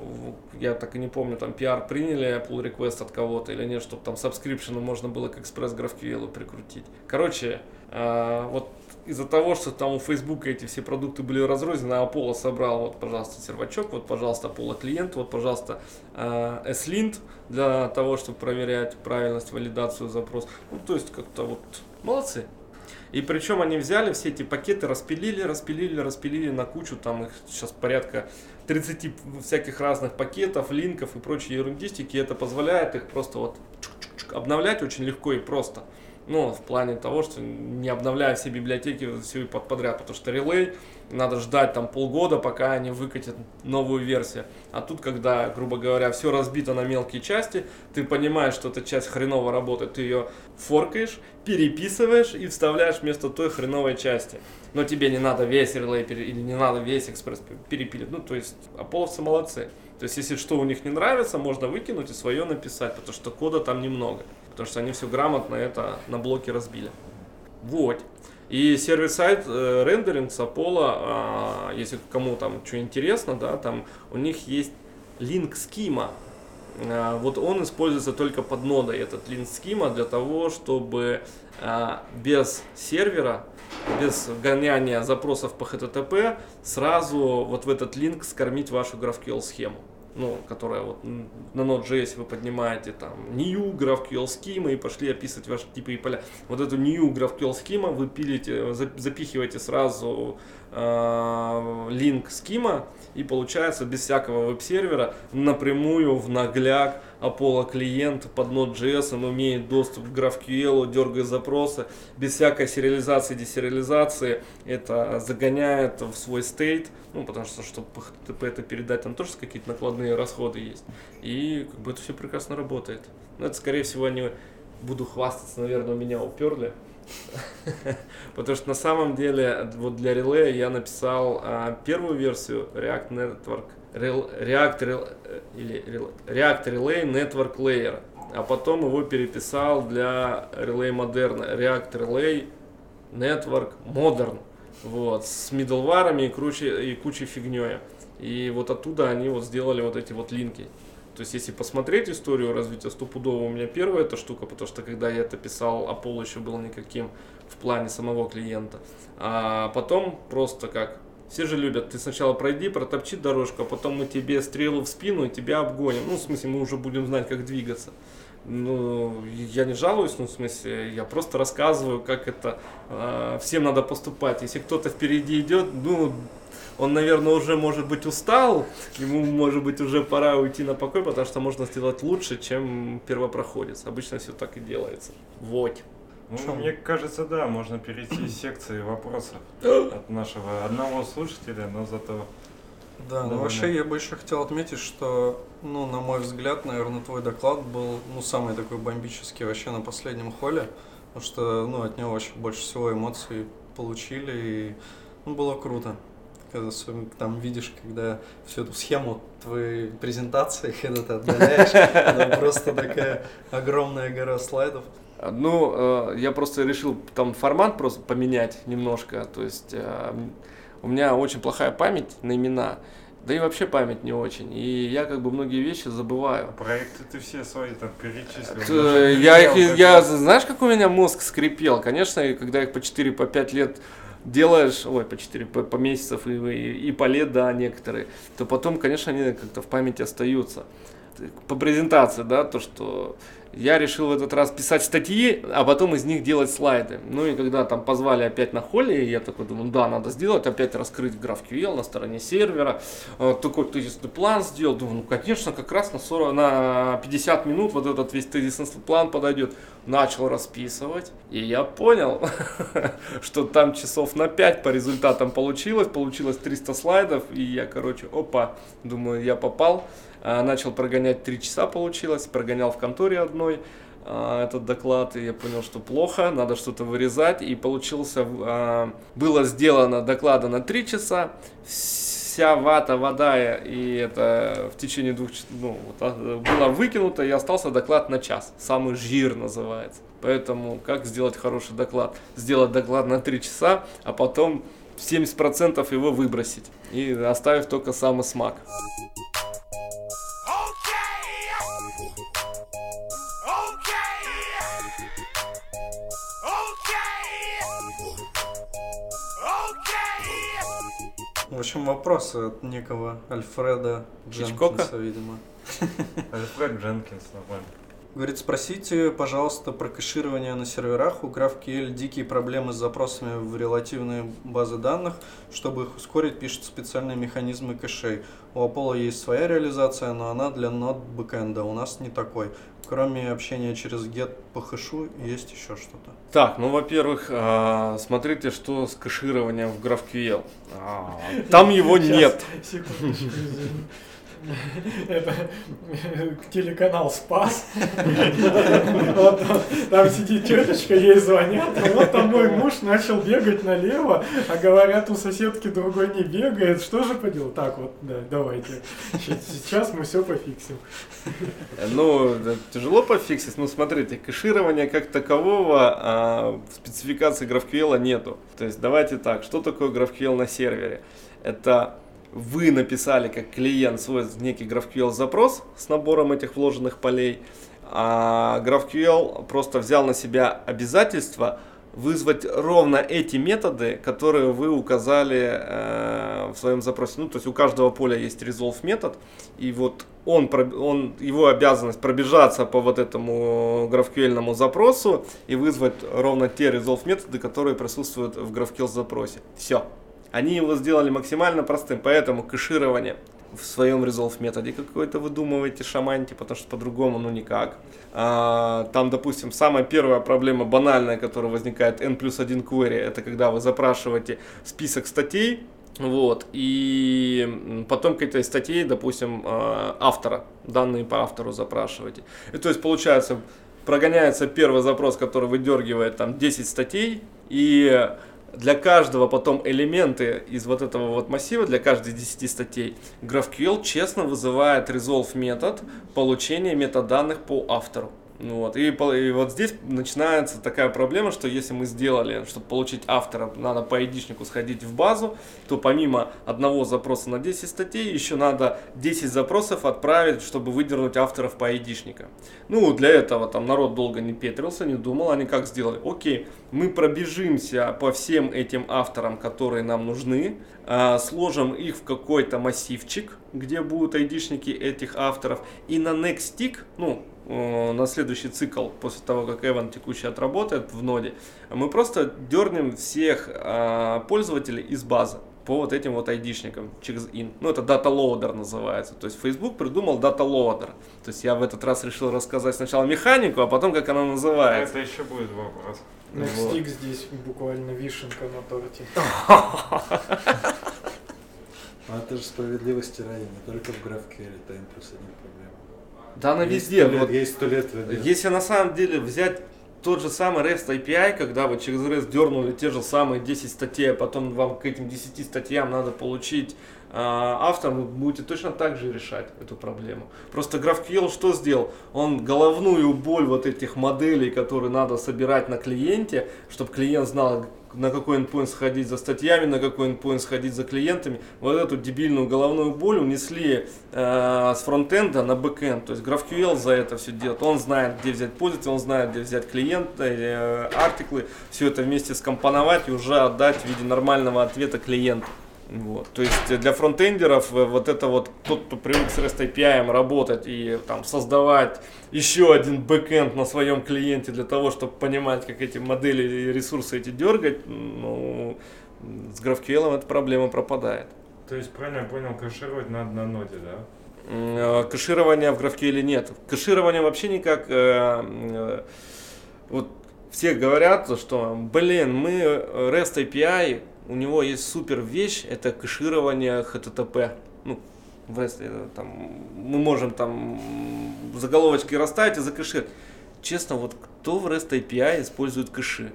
я так и не помню, там PR приняли, pull request от кого-то или нет, чтобы там subscription можно было к Express GraphQL прикрутить. Короче, а, вот из-за того, что там у Facebook эти все продукты были разрознены, а Apollo собрал, вот, пожалуйста, сервачок, вот, пожалуйста, Apollo клиент, вот, пожалуйста, S-Lint для того, чтобы проверять правильность, валидацию запроса. Ну, то есть, как-то вот Молодцы. И причем они взяли все эти пакеты, распилили, распилили, распилили на кучу, там их сейчас порядка 30 всяких разных пакетов, линков и прочей ерундистики. И это позволяет их просто вот обновлять очень легко и просто. Ну, в плане того, что не обновляя все библиотеки все подряд, потому что релей надо ждать там полгода, пока они выкатят новую версию. А тут, когда, грубо говоря, все разбито на мелкие части, ты понимаешь, что эта часть хреново работает, ты ее форкаешь, переписываешь и вставляешь вместо той хреновой части. Но тебе не надо весь релей или не надо весь экспресс перепилить. Ну, то есть, аполовцы молодцы. То есть, если что у них не нравится, можно выкинуть и свое написать, потому что кода там немного. Потому что они все грамотно это на блоке разбили. Вот. И сервис-сайт э, рендеринг с Apollo, а, если кому там что интересно, да, там у них есть линк скима. А, вот он используется только под нодой, этот линк скима, для того, чтобы а, без сервера, без гоняния запросов по HTTP, сразу вот в этот линк скормить вашу GraphQL схему ну, которая вот на Node.js вы поднимаете там new GraphQL schema и пошли описывать ваши типы и поля. Вот эту new GraphQL schema вы пилите, за- запихиваете сразу э, линк схема и получается без всякого веб-сервера напрямую в нагляк Apollo клиент под Node.js, он имеет доступ к GraphQL, дергает запросы, без всякой сериализации, десериализации, это загоняет в свой стейт, ну, потому что, чтобы HTTP это передать, там тоже какие-то накладные расходы есть. И как бы это все прекрасно работает. Но это, скорее всего, они буду хвастаться, наверное, у меня уперли. Потому что на самом деле вот для релея я написал а, первую версию React Network, React, э, или React Relay Network Layer, а потом его переписал для Relay Modern React Relay Network Modern, вот, с middleware и, круче, и кучей фигней. И вот оттуда они вот сделали вот эти вот линки. То есть, если посмотреть историю развития стопудово, у меня первая эта штука, потому что когда я это писал, Apollo еще был никаким в плане самого клиента. А потом просто как, все же любят, ты сначала пройди, протопчи дорожку, а потом мы тебе стрелу в спину и тебя обгоним. Ну, в смысле, мы уже будем знать, как двигаться. Ну, я не жалуюсь, ну, в смысле, я просто рассказываю, как это э, всем надо поступать. Если кто-то впереди идет, ну, он, наверное, уже, может быть, устал, ему, может быть, уже пора уйти на покой, потому что можно сделать лучше, чем первопроходец. Обычно все так и делается. Вот. Ну, мне кажется, да, можно перейти из секции вопросов от нашего одного слушателя, но зато Да, ну Довольно. вообще я бы еще хотел отметить, что, ну, на мой взгляд, наверное, твой доклад был, ну, самый такой бомбический вообще на последнем холле, потому что, ну, от него вообще больше всего эмоций получили, и, ну, было круто. Когда там видишь, когда всю эту схему твоей презентации, когда ты отдаляешь, просто такая огромная гора слайдов. Ну, э, я просто решил там формат просто поменять немножко. То есть э, у меня очень плохая память на имена. Да и вообще память не очень. И я как бы многие вещи забываю. проекты ты все свои там перечислил. Даже Я их, я, такой. знаешь, как у меня мозг скрипел? Конечно, когда их по 4, по 5 лет делаешь, ой, по 4, по, по месяцев и, и, и по лет, да, некоторые, то потом, конечно, они как-то в памяти остаются. По презентации, да, то, что я решил в этот раз писать статьи, а потом из них делать слайды. Ну и когда там позвали опять на холле, я такой думаю, да, надо сделать, опять раскрыть GraphQL на стороне сервера. Э, Такой тезисный план сделал. Думаю, ну конечно, как раз на, 40, на 50 минут вот этот весь тезисный план подойдет. Начал расписывать, и я понял, что там часов на 5 по результатам получилось. Получилось 300 слайдов, и я, короче, опа, думаю, я попал. А, Начал прогонять 3 часа получилось, прогонял в конторе одной а, этот доклад, и я понял, что плохо, надо что-то вырезать, и получился, а, было сделано доклада на 3 часа, вся вата, вода и это в течение двух часов, ну, вот, а, было выкинуто, и остался доклад на час, самый жир называется. Поэтому как сделать хороший доклад? Сделать доклад на 3 часа, а потом 70% его выбросить, и оставив только самый смак. В общем, вопросы от некого Альфреда Хичкока? Дженкинса, видимо. Альфред Дженкинс, нормально. Говорит, спросите, пожалуйста, про кэширование на серверах. У GraphQL дикие проблемы с запросами в релативные базы данных. Чтобы их ускорить, пишут специальные механизмы кэшей. У Apollo есть своя реализация, но она для нод бэкэнда. У нас не такой. Кроме общения через get по хэшу, есть еще что-то. Так, ну, во-первых, а, смотрите, что с кэшированием в GraphQL. А, Там его нет. Это телеканал Спас. Там- сидит тетечка, ей звонят. а Вот там мой муж начал бегать налево, а говорят, у соседки другой не бегает. Что же поделать? Так вот, да, давайте. Сейчас мы все пофиксим. Ну, тяжело пофиксить. Ну, смотрите, кэширования как такового а, в спецификации GraphQL нету. То есть, давайте так, что такое GraphQL на сервере? Это вы написали как клиент свой некий GraphQL запрос с набором этих вложенных полей, а GraphQL просто взял на себя обязательство вызвать ровно эти методы, которые вы указали э, в своем запросе. Ну, то есть у каждого поля есть resolve метод, и вот он, он, его обязанность пробежаться по вот этому GraphQL запросу и вызвать ровно те resolve методы, которые присутствуют в GraphQL запросе. Все. Они его сделали максимально простым, поэтому кэширование в своем resolve методе какой-то выдумываете, шаманьте, потому что по-другому ну никак. А, там, допустим, самая первая проблема банальная, которая возникает n плюс 1 query, это когда вы запрашиваете список статей, вот, и потом к этой статье, допустим, э, автора, данные по автору запрашиваете. И то есть, получается, прогоняется первый запрос, который выдергивает там 10 статей, и для каждого потом элементы из вот этого вот массива, для каждой 10 статей, GraphQL честно вызывает resolve метод получения метаданных по автору. Ну Вот. И, и вот здесь начинается такая проблема, что если мы сделали, чтобы получить автора, надо по айдишнику сходить в базу, то помимо одного запроса на 10 статей, еще надо 10 запросов отправить, чтобы выдернуть авторов по айдишника. Ну, для этого там народ долго не петрился, не думал, они как сделали? Окей, мы пробежимся по всем этим авторам, которые нам нужны, а, сложим их в какой-то массивчик, где будут айдишники этих авторов, и на next tick, ну, на следующий цикл, после того, как Эван текущий отработает в ноде, мы просто дернем всех а, пользователей из базы по вот этим вот айдишникам через in. Ну, это data loader называется. То есть Facebook придумал data loader. То есть я в этот раз решил рассказать сначала механику, а потом как она А называется. это еще будет вопрос. Next Вот. Stick здесь буквально вишенка на торте. Но это же справедливости ради, не только в GraphQL, это N плюс один. Да она Есть везде. сто лет- вот Есть сто лет. Если на самом деле взять тот же самый REST API, когда вы через REST дернули те же самые 10 статей, а потом вам к этим 10 статьям надо получить а, автор, вы будете точно так же решать эту проблему. Просто GraphQL что сделал? Он головную боль вот этих моделей, которые надо собирать на клиенте, чтобы клиент знал, на какой endpoint сходить за статьями, на какой endpoint сходить за клиентами. Вот эту дебильную головную боль унесли э, с фронтенда на бэкенд. То есть GraphQL за это все делает. Он знает, где взять пользователя, он знает, где взять клиента, э, артиклы, все это вместе скомпоновать и уже отдать в виде нормального ответа клиенту. Вот. То есть для фронтендеров э, вот это вот тот, кто привык с REST API работать и там создавать еще один бэкэнд на своем клиенте для того, чтобы понимать, как эти модели и ресурсы эти дергать, ну, с GraphQL эта проблема пропадает. То есть, правильно я понял, кэшировать надо на ноде, да? Э, Кэширования в GraphQL нет. Кэширования вообще никак. э, Вот все говорят, что, блин, мы REST API, у него есть супер вещь, это кэширование HTTP. Ну, э, там, мы можем там заголовочки расставить и закэшировать. Честно, вот кто в REST API использует кэши?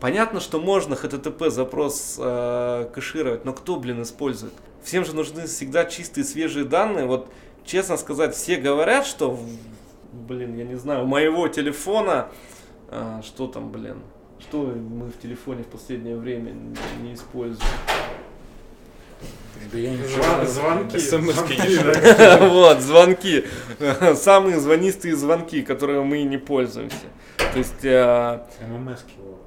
Понятно, что можно HTTP запрос э, кэшировать, но кто, блин, использует? Всем же нужны всегда чистые, свежие данные. Вот, честно сказать, все говорят, что, блин, я не знаю, у моего телефона, а, что там, блин, что мы в телефоне в последнее время не используем? Да я ничего. Звон- звонки. Вот, звонки. Самые звонистые звонки, которые мы не пользуемся. То есть, э, ММС-ки, вот.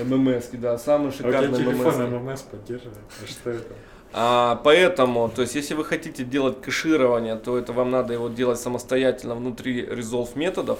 М- ММС, да, самые А тебя шикарные телефон ММС. ММС поддерживает? А что это? А, поэтому, то есть, если вы хотите делать кэширование, то это вам надо его делать самостоятельно внутри resolve методов.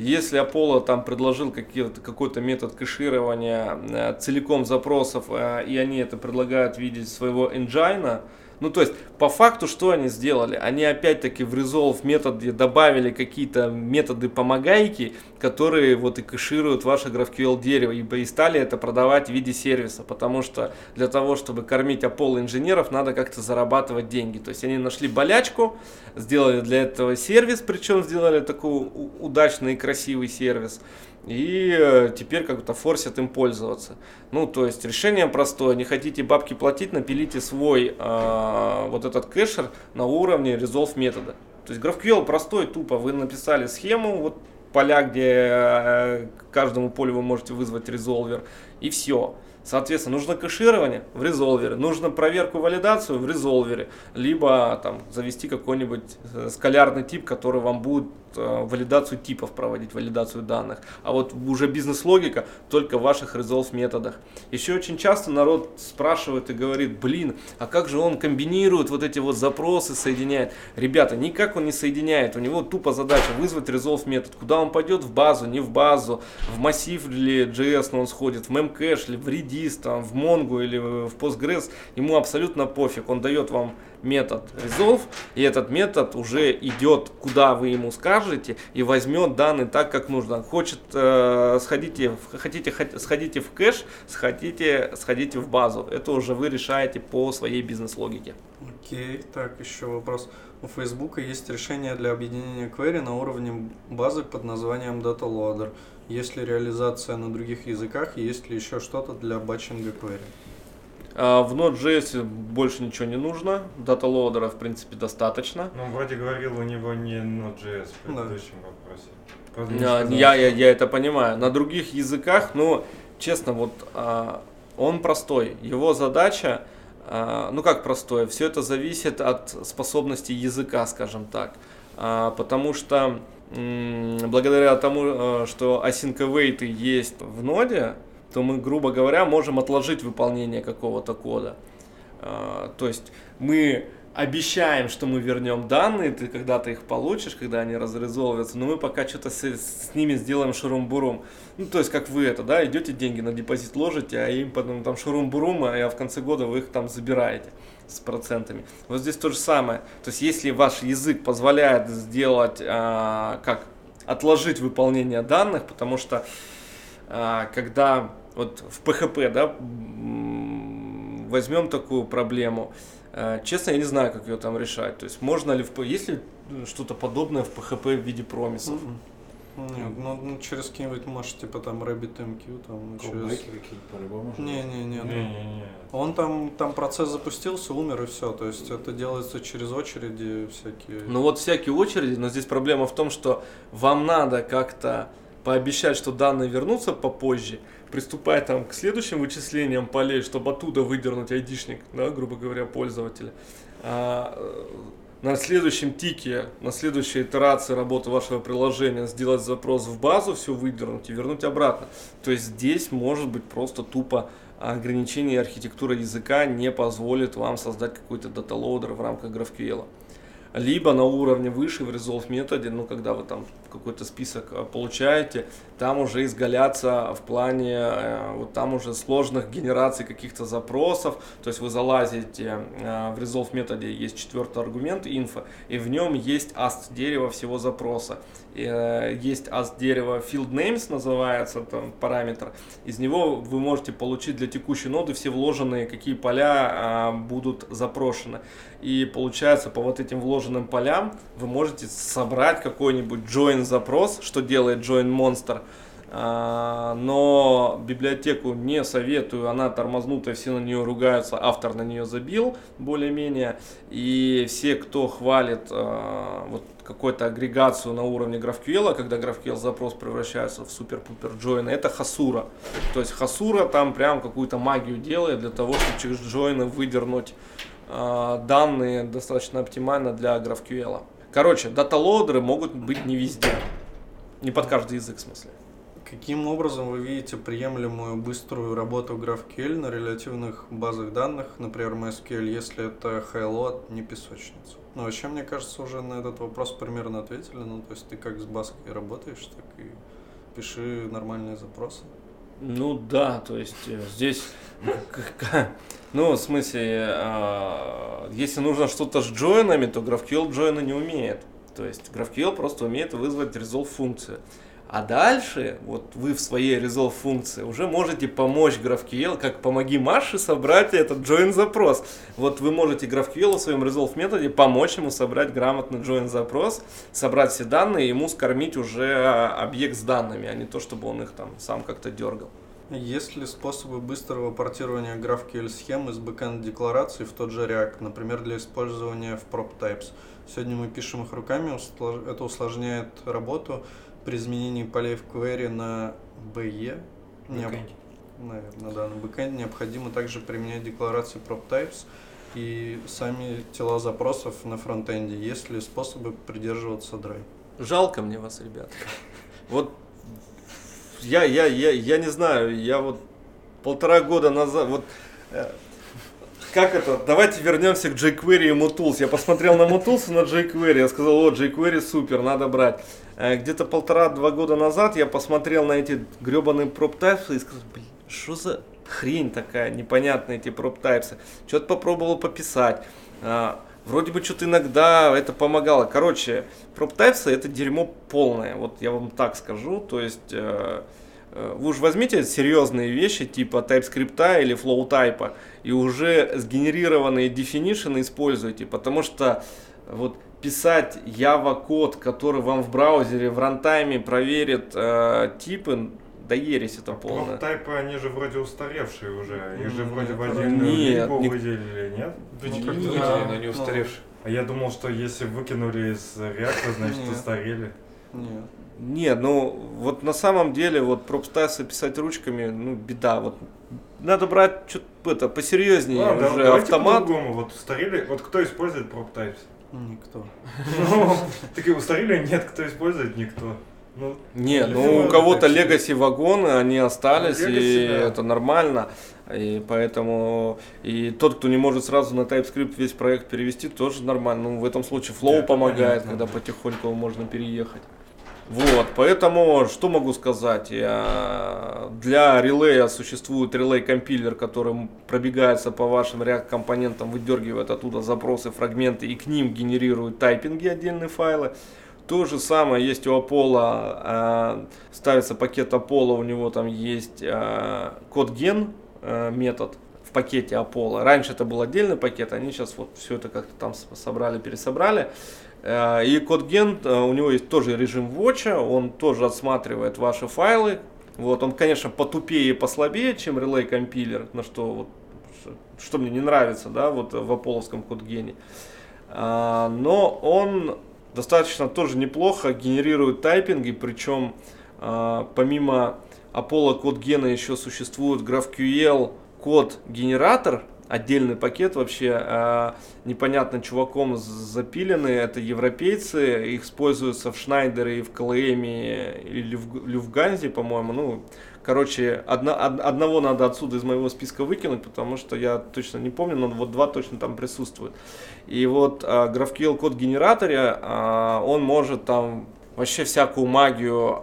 Если Apollo там предложил какой-то метод кэширования э, целиком запросов, э, и они это предлагают видеть своего engine, ну, то есть, по факту, что они сделали? Они опять-таки в Resolve методе добавили какие-то методы помогайки, которые вот и кэшируют ваше GraphQL дерево, и стали это продавать в виде сервиса, потому что для того, чтобы кормить Apollo инженеров, надо как-то зарабатывать деньги. То есть, они нашли болячку, сделали для этого сервис, причем сделали такой удачный и красивый сервис и э, теперь как-то форсят им пользоваться. Ну, то есть решение простое, не хотите бабки платить, напилите свой э, вот этот кэшер на уровне resolve метода. То есть GraphQL простой, тупо, вы написали схему, вот поля, где э, каждому полю вы можете вызвать резолвер, и все. Соответственно, нужно кэширование в резолвере, нужно проверку валидацию в резолвере, либо там завести какой-нибудь э, скалярный тип, который вам будет Э, валидацию типов проводить, валидацию данных. А вот уже бизнес-логика только в ваших resolve методах. Еще очень часто народ спрашивает и говорит, блин, а как же он комбинирует вот эти вот запросы, соединяет? Ребята, никак он не соединяет. У него тупо задача вызвать resolve метод. Куда он пойдет? В базу, не в базу. В массив ли JS он сходит, в memcache ли, в Redis, там, в Mongo или в Postgres. Ему абсолютно пофиг. Он дает вам метод resolve, и этот метод уже идет, куда вы ему скажете, и возьмет данные так, как нужно. Хочет, э, сходите, хотите, сходите в кэш, сходите, сходите в базу. Это уже вы решаете по своей бизнес-логике. Окей, так, еще вопрос. У Facebook есть решение для объединения query на уровне базы под названием DataLoader. Есть ли реализация на других языках есть ли еще что-то для батчинга query? А, в Node.js больше ничего не нужно, даталоадера в принципе достаточно. Ну, вроде говорил, у него не Node.js в предыдущем да. вопросе. Я, я, я, я это понимаю. На других языках, ну, честно, вот а, он простой. Его задача, а, ну как простой, все это зависит от способности языка, скажем так. Потому что благодаря тому, что async await есть в ноде, то мы, грубо говоря, можем отложить выполнение какого-то кода. А, то есть мы обещаем, что мы вернем данные, ты когда-то их получишь, когда они разрезолвятся, но мы пока что-то с, с ними сделаем шурум-бурум. Ну, то есть, как вы это, да, идете деньги на депозит ложите, а им потом там шурум-бурум, а в конце года вы их там забираете с процентами. Вот здесь то же самое. То есть, если ваш язык позволяет сделать, а, как отложить выполнение данных, потому что а, когда вот в PHP, да, возьмем такую проблему. Э, честно, я не знаю, как ее там решать. То есть можно ли, в, есть ли что-то подобное в PHP в виде промисов? Mm-hmm. Нет, ну, ну через какие-нибудь, может, типа там RabbitMQ, там через... какие-то по-любому. Не, не, не, не, не. Он там, там процесс запустился, умер и все. То есть это делается через очереди всякие. Ну вот всякие очереди, но здесь проблема в том, что вам надо как-то пообещать, что данные вернутся попозже, приступать там к следующим вычислениям полей, чтобы оттуда выдернуть айдишник, да, грубо говоря, пользователя. А, э, на следующем тике, на следующей итерации работы вашего приложения сделать запрос в базу, все выдернуть и вернуть обратно. То есть здесь может быть просто тупо ограничение архитектуры языка не позволит вам создать какой-то даталоудер в рамках GraphQL либо на уровне выше в resolve методе, ну, когда вы там какой-то список э, получаете, там уже изгаляться в плане, э, вот там уже сложных генераций каких-то запросов, то есть вы залазите э, в resolve методе, есть четвертый аргумент info, и в нем есть ast дерево всего запроса. Есть ast дерево field names называется там параметр, из него вы можете получить для текущей ноды все вложенные, какие поля будут запрошены. И получается по вот этим вложенным полям вы можете собрать какой-нибудь join запрос, что делает join monster. А, но библиотеку не советую, она тормознутая, все на нее ругаются, автор на нее забил более-менее. И все, кто хвалит а, вот какую-то агрегацию на уровне GraphQL, когда GraphQL запрос превращается в супер-пупер join, это Хасура. То есть Хасура там прям какую-то магию делает для того, чтобы через join выдернуть а, данные достаточно оптимально для GraphQL. Короче, даталоадеры могут быть не везде. Не под каждый язык, в смысле. Каким образом вы видите приемлемую быструю работу GraphQL на релятивных базах данных, например, MySQL, если это хайлот, не песочница? Ну, вообще, мне кажется, уже на этот вопрос примерно ответили. Ну, то есть ты как с базкой работаешь, так и пиши нормальные запросы. Ну да, то есть э, здесь, ну в смысле, а, если нужно что-то с джойнами, то GraphQL джойна не умеет. То есть GraphQL просто умеет вызвать resolve функцию. А дальше, вот вы в своей resolve функции уже можете помочь GraphQL, как помоги Маше собрать этот join запрос. Вот вы можете GraphQL в своем resolve методе помочь ему собрать грамотный join запрос, собрать все данные и ему скормить уже а, объект с данными, а не то, чтобы он их там сам как-то дергал. Есть ли способы быстрого портирования GraphQL схем из backend деклараций в тот же React, например, для использования в prop types? Сегодня мы пишем их руками, это усложняет работу при изменении полей в query на BE. Необ... Наверное, да, на backend необходимо также применять декларации prop types и сами тела запросов на фронтенде. Есть ли способы придерживаться драй? Жалко мне вас, ребят. Вот я, я, я, я не знаю, я вот полтора года назад, вот э, как это, давайте вернемся к jQuery и Mutools. Я посмотрел на Mutools и на jQuery, я сказал, о, jQuery супер, надо брать. Э, где-то полтора-два года назад я посмотрел на эти гребаные types и сказал, блин, что за хрень такая непонятная эти types. Что-то попробовал пописать. А, вроде бы что-то иногда это помогало. Короче, types это дерьмо полное, вот я вам так скажу. То есть э, э, вы уж возьмите серьезные вещи типа TypeScript или flow type и уже сгенерированные definition используйте, потому что вот писать Java код, который вам в браузере в рантайме проверит э, типы, да ересь это полная. Тайпы, они же вроде устаревшие уже. Их же Нет, вроде в нет, отдельную нет, не- выделили, нет? Выделили, Ну, выделили, но не устаревшие. А я думал, что если выкинули из реактора, значит Нет. устарели. Нет. Не, ну вот на самом деле вот пропстайсы писать ручками, ну беда. Вот надо брать что-то это посерьезнее Ладно, уже давайте автомат. по-другому. Вот устарели, вот кто использует prop types? Никто. Ну, такие устарели, нет, кто использует, никто. Ну, Не, ну у кого-то так легаси вагоны, они остались, Ну, и да. это нормально. И поэтому и тот, кто не может сразу на TypeScript весь проект перевести, тоже нормально. Ну, в этом случае Flow Да, помогает, понятно. когда потихоньку можно переехать. Вот, поэтому что могу сказать? Для релея существует релей-компилер, который пробегается по вашим React компонентам, выдергивает оттуда запросы, фрагменты и к ним генерирует тайпинги, отдельные файлы. То же самое есть у Apollo, э, ставится пакет Apollo, у него там есть э, код ген э, метод в пакете Apollo. Раньше это был отдельный пакет, они сейчас вот все это как-то там собрали, пересобрали. Э, И ген, э, у него есть тоже режим watch, он тоже отсматривает ваши файлы. Вот, он, конечно, потупее и послабее, чем Relay компилер, на что вот что- мне не нравится, да, вот в аполловском кодгене. А, но он достаточно тоже неплохо генерирует тайпинги, причем помимо Apollo код гена еще существует GraphQL код генератор, отдельный пакет вообще а, непонятно чуваком запилены, это европейцы, их используются в Шнайдере и в КЛМ или в Люфганзе, по-моему, ну, Короче, одна, од- одного надо отсюда из моего списка выкинуть, потому что я точно не помню, но вот два точно там присутствуют. И вот а, GraphQL код генераторе, а, он может там вообще всякую магию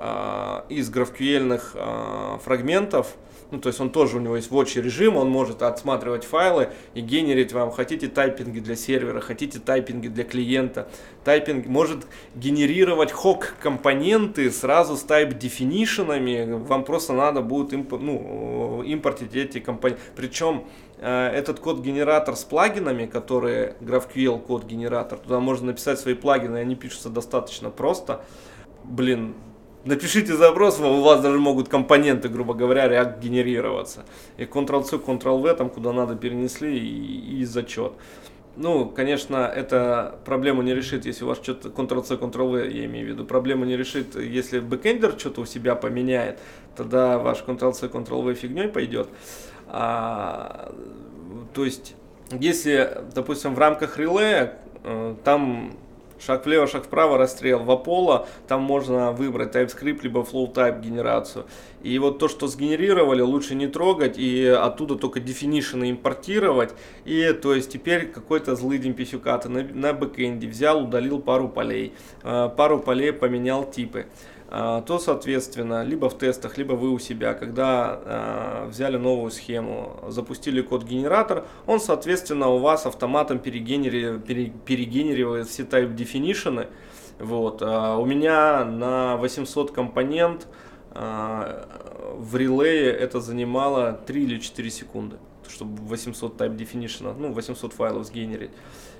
из GraphQL фрагментов, ну, то есть он тоже, у него есть watch режим, он может отсматривать файлы и генерить вам, хотите тайпинги для сервера, хотите тайпинги для клиента. Тайпинг может генерировать хок компоненты сразу с type definition'ами, вам просто надо будет имп- ну, импортить эти компоненты. Причем э, этот код-генератор с плагинами, которые GraphQL код-генератор, туда можно написать свои плагины, они пишутся достаточно просто. Блин, Напишите запрос, у вас даже могут компоненты, грубо говоря, React генерироваться. И Ctrl-C, Ctrl-V, там куда надо перенесли и, и зачет. Ну, конечно, это проблему не решит, если у вас что-то Ctrl-C, Ctrl-V, я имею в виду. Проблему не решит, если бэкэндер что-то у себя поменяет, тогда ваш Ctrl-C, Ctrl-V фигней пойдет. А, то есть, если, допустим, в рамках релея, э, там шаг влево, шаг вправо, расстрел. В Apollo там можно выбрать TypeScript либо flow type генерацию. И вот то, что сгенерировали, лучше не трогать и оттуда только definition импортировать. И то есть теперь какой-то злый демписюкат на, на бэкэнде взял, удалил пару полей, э, пару полей поменял типы. А, то, соответственно, либо в тестах, либо вы у себя, когда э, взяли новую схему, запустили код-генератор, он, соответственно, у вас автоматом перегенери, пере, перегенеривает все type definition. Вот. А у меня на 800 компонент э, в релее это занимало 3 или 4 секунды, чтобы 800 type definition, ну, 800 файлов сгенерить.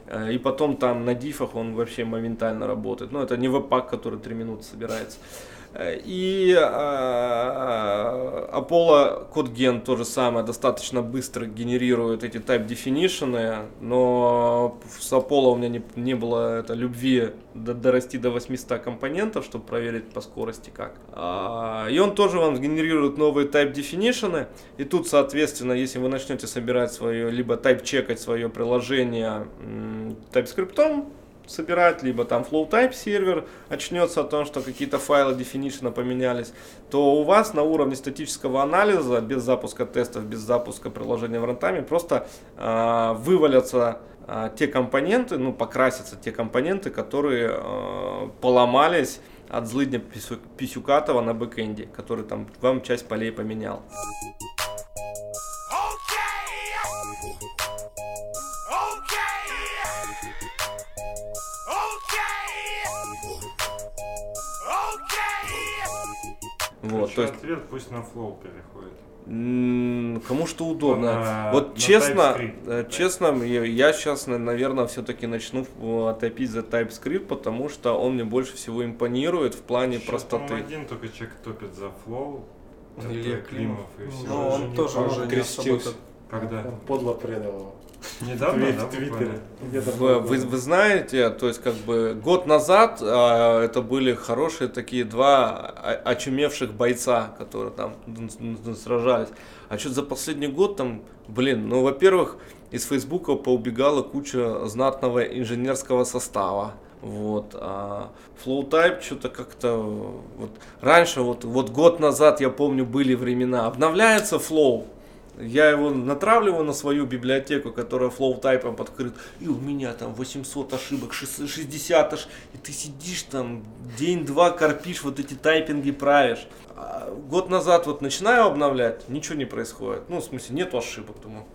Э, и потом там на дифах он вообще моментально работает. Ну, это не веб-пак, который 3 минуты собирается. И э, Apollo CodeGen то же самое, достаточно быстро генерирует эти type definition, но с Apollo у меня не, не было это, любви до, дорасти до 800 компонентов, чтобы проверить по скорости как. А, и он тоже вам генерирует новые type definition, и тут, соответственно, если вы начнете собирать свое, либо type чекать свое приложение TypeScript, собирать, либо там flow type сервер очнется о том, что какие-то файлы definition поменялись, то у вас на уровне статического анализа, без запуска тестов, без запуска приложения в рантайме, просто э, вывалятся э, те компоненты, ну, покрасятся те компоненты, которые э, поломались от злыдня Писюкатова на бэкэнде, который там вам часть полей поменял. Вот, то есть... ответ пусть на флоу переходит. Кому что удобно. На, вот на честно, э, честно, я, сейчас, наверное, все-таки начну топить за TypeScript, потому что он мне больше всего импонирует в плане Сейчас простоты. один только человек топит за Flow. Илья Климов и все. Ну, он тоже уже не особо Когда? Подло предал его. Недавно, Твит, да, в Твиттере. Вы, вы, вы знаете, то есть как бы год назад а, это были хорошие такие два очумевших бойца, которые там сражались. А что за последний год там, блин, ну во-первых, из Фейсбука поубегала куча знатного инженерского состава. Вот, а FlowType что-то как-то вот раньше вот вот год назад я помню были времена обновляется Flow я его натравливаю на свою библиотеку, которая flow тайпом подкрыт, и у меня там 800 ошибок, 60 ошибок, и ты сидишь там день-два корпишь, вот эти тайпинги правишь. А год назад вот начинаю обновлять, ничего не происходит. Ну, в смысле, нет ошибок, думаю.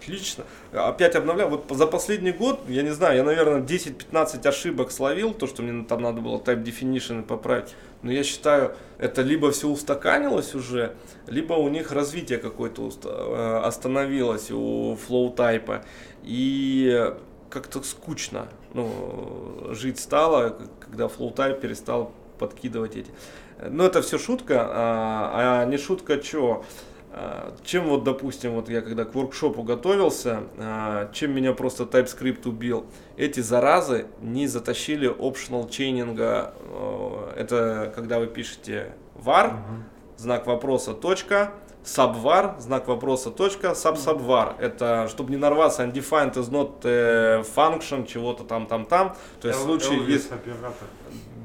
Отлично. Опять обновляю. Вот за последний год, я не знаю, я, наверное, 10-15 ошибок словил, то, что мне там надо было type definition поправить. Но я считаю, это либо все устаканилось уже, либо у них развитие какое-то э, остановилось у flow type. И как-то скучно ну, жить стало, когда flow type перестал подкидывать эти. Но это все шутка, а, а не шутка что? А, чем вот, допустим, вот я когда к воркшопу готовился, а, чем меня просто TypeScript убил? Эти заразы не затащили optional чейнинга. Это когда вы пишете var, знак вопроса, точка, subvar, знак вопроса, точка, sub-subvar. Это, чтобы не нарваться, undefined is not э, function, чего-то там, там, там. То есть в случае.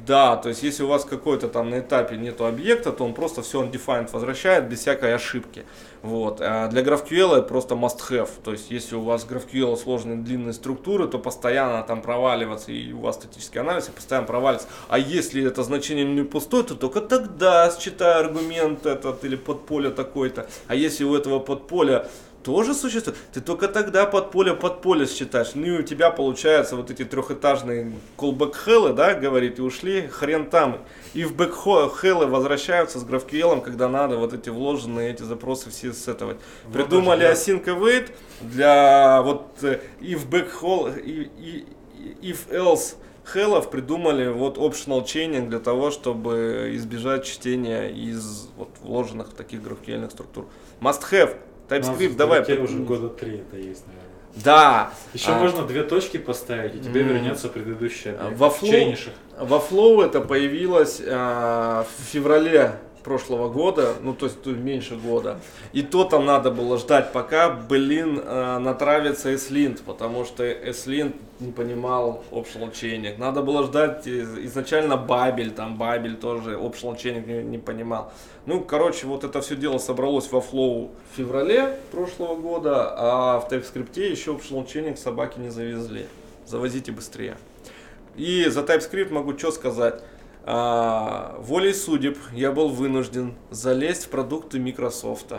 Да, то есть если у вас какой-то там на этапе нету объекта, то он просто все undefined возвращает без всякой ошибки. Вот. А для GraphQL это просто must have. То есть если у вас GraphQL сложные длинные структуры, то постоянно там проваливаться, и у вас статический анализ, и постоянно проваливаться. А если это значение не пустое, то только тогда считай аргумент этот или подполе такой-то. А если у этого подполя тоже существует. Ты только тогда под поле под поле считаешь. Ну и у тебя получается вот эти трехэтажные колбэк-хеллы, да, говорит, и ушли, хрен там. И в бэк-хеллы возвращаются с GraphQL, когда надо вот эти вложенные эти запросы все сетовать. Вот Придумали async await для вот э, и в backhaul, и, и, if else хеллов придумали вот optional chaining для того, чтобы избежать чтения из вот вложенных таких GraphQL структур. Must have TypeScript, давай. У тебя уже года три это есть, наверное. Да. Еще а, можно две точки поставить, и тебе м- вернется предыдущая. Во Flow, во Flow это появилось а, в феврале прошлого года, ну то есть меньше года. И то там надо было ждать, пока, блин, э, натравится S-Lint, потому что S-Lint не понимал chaining. Надо было ждать из- изначально Бабель, там Бабель тоже chaining не, не понимал. Ну, короче, вот это все дело собралось во Flow в феврале прошлого года, а в TypeScript еще chaining собаки не завезли. Завозите быстрее. И за TypeScript могу что сказать. А, волей судеб я был вынужден залезть в продукты Microsoft,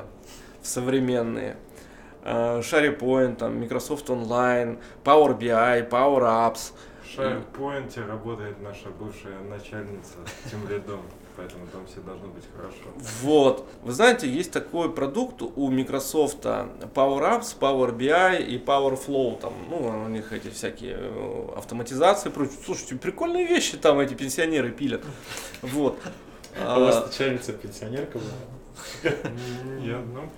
в современные. А, SharePoint, там, Microsoft Online, Power BI, Power Apps. В SharePoint работает наша бывшая начальница тем лидом, поэтому там все должно быть хорошо. Вот. Вы знаете, есть такой продукт у Microsoft Power Apps, Power BI и Power Flow. Там, ну, у них эти всякие э, автоматизации. прочее. Слушайте, прикольные вещи там эти пенсионеры пилят. Вот. А у вас А, начальница пенсионерка была? Нет, ну,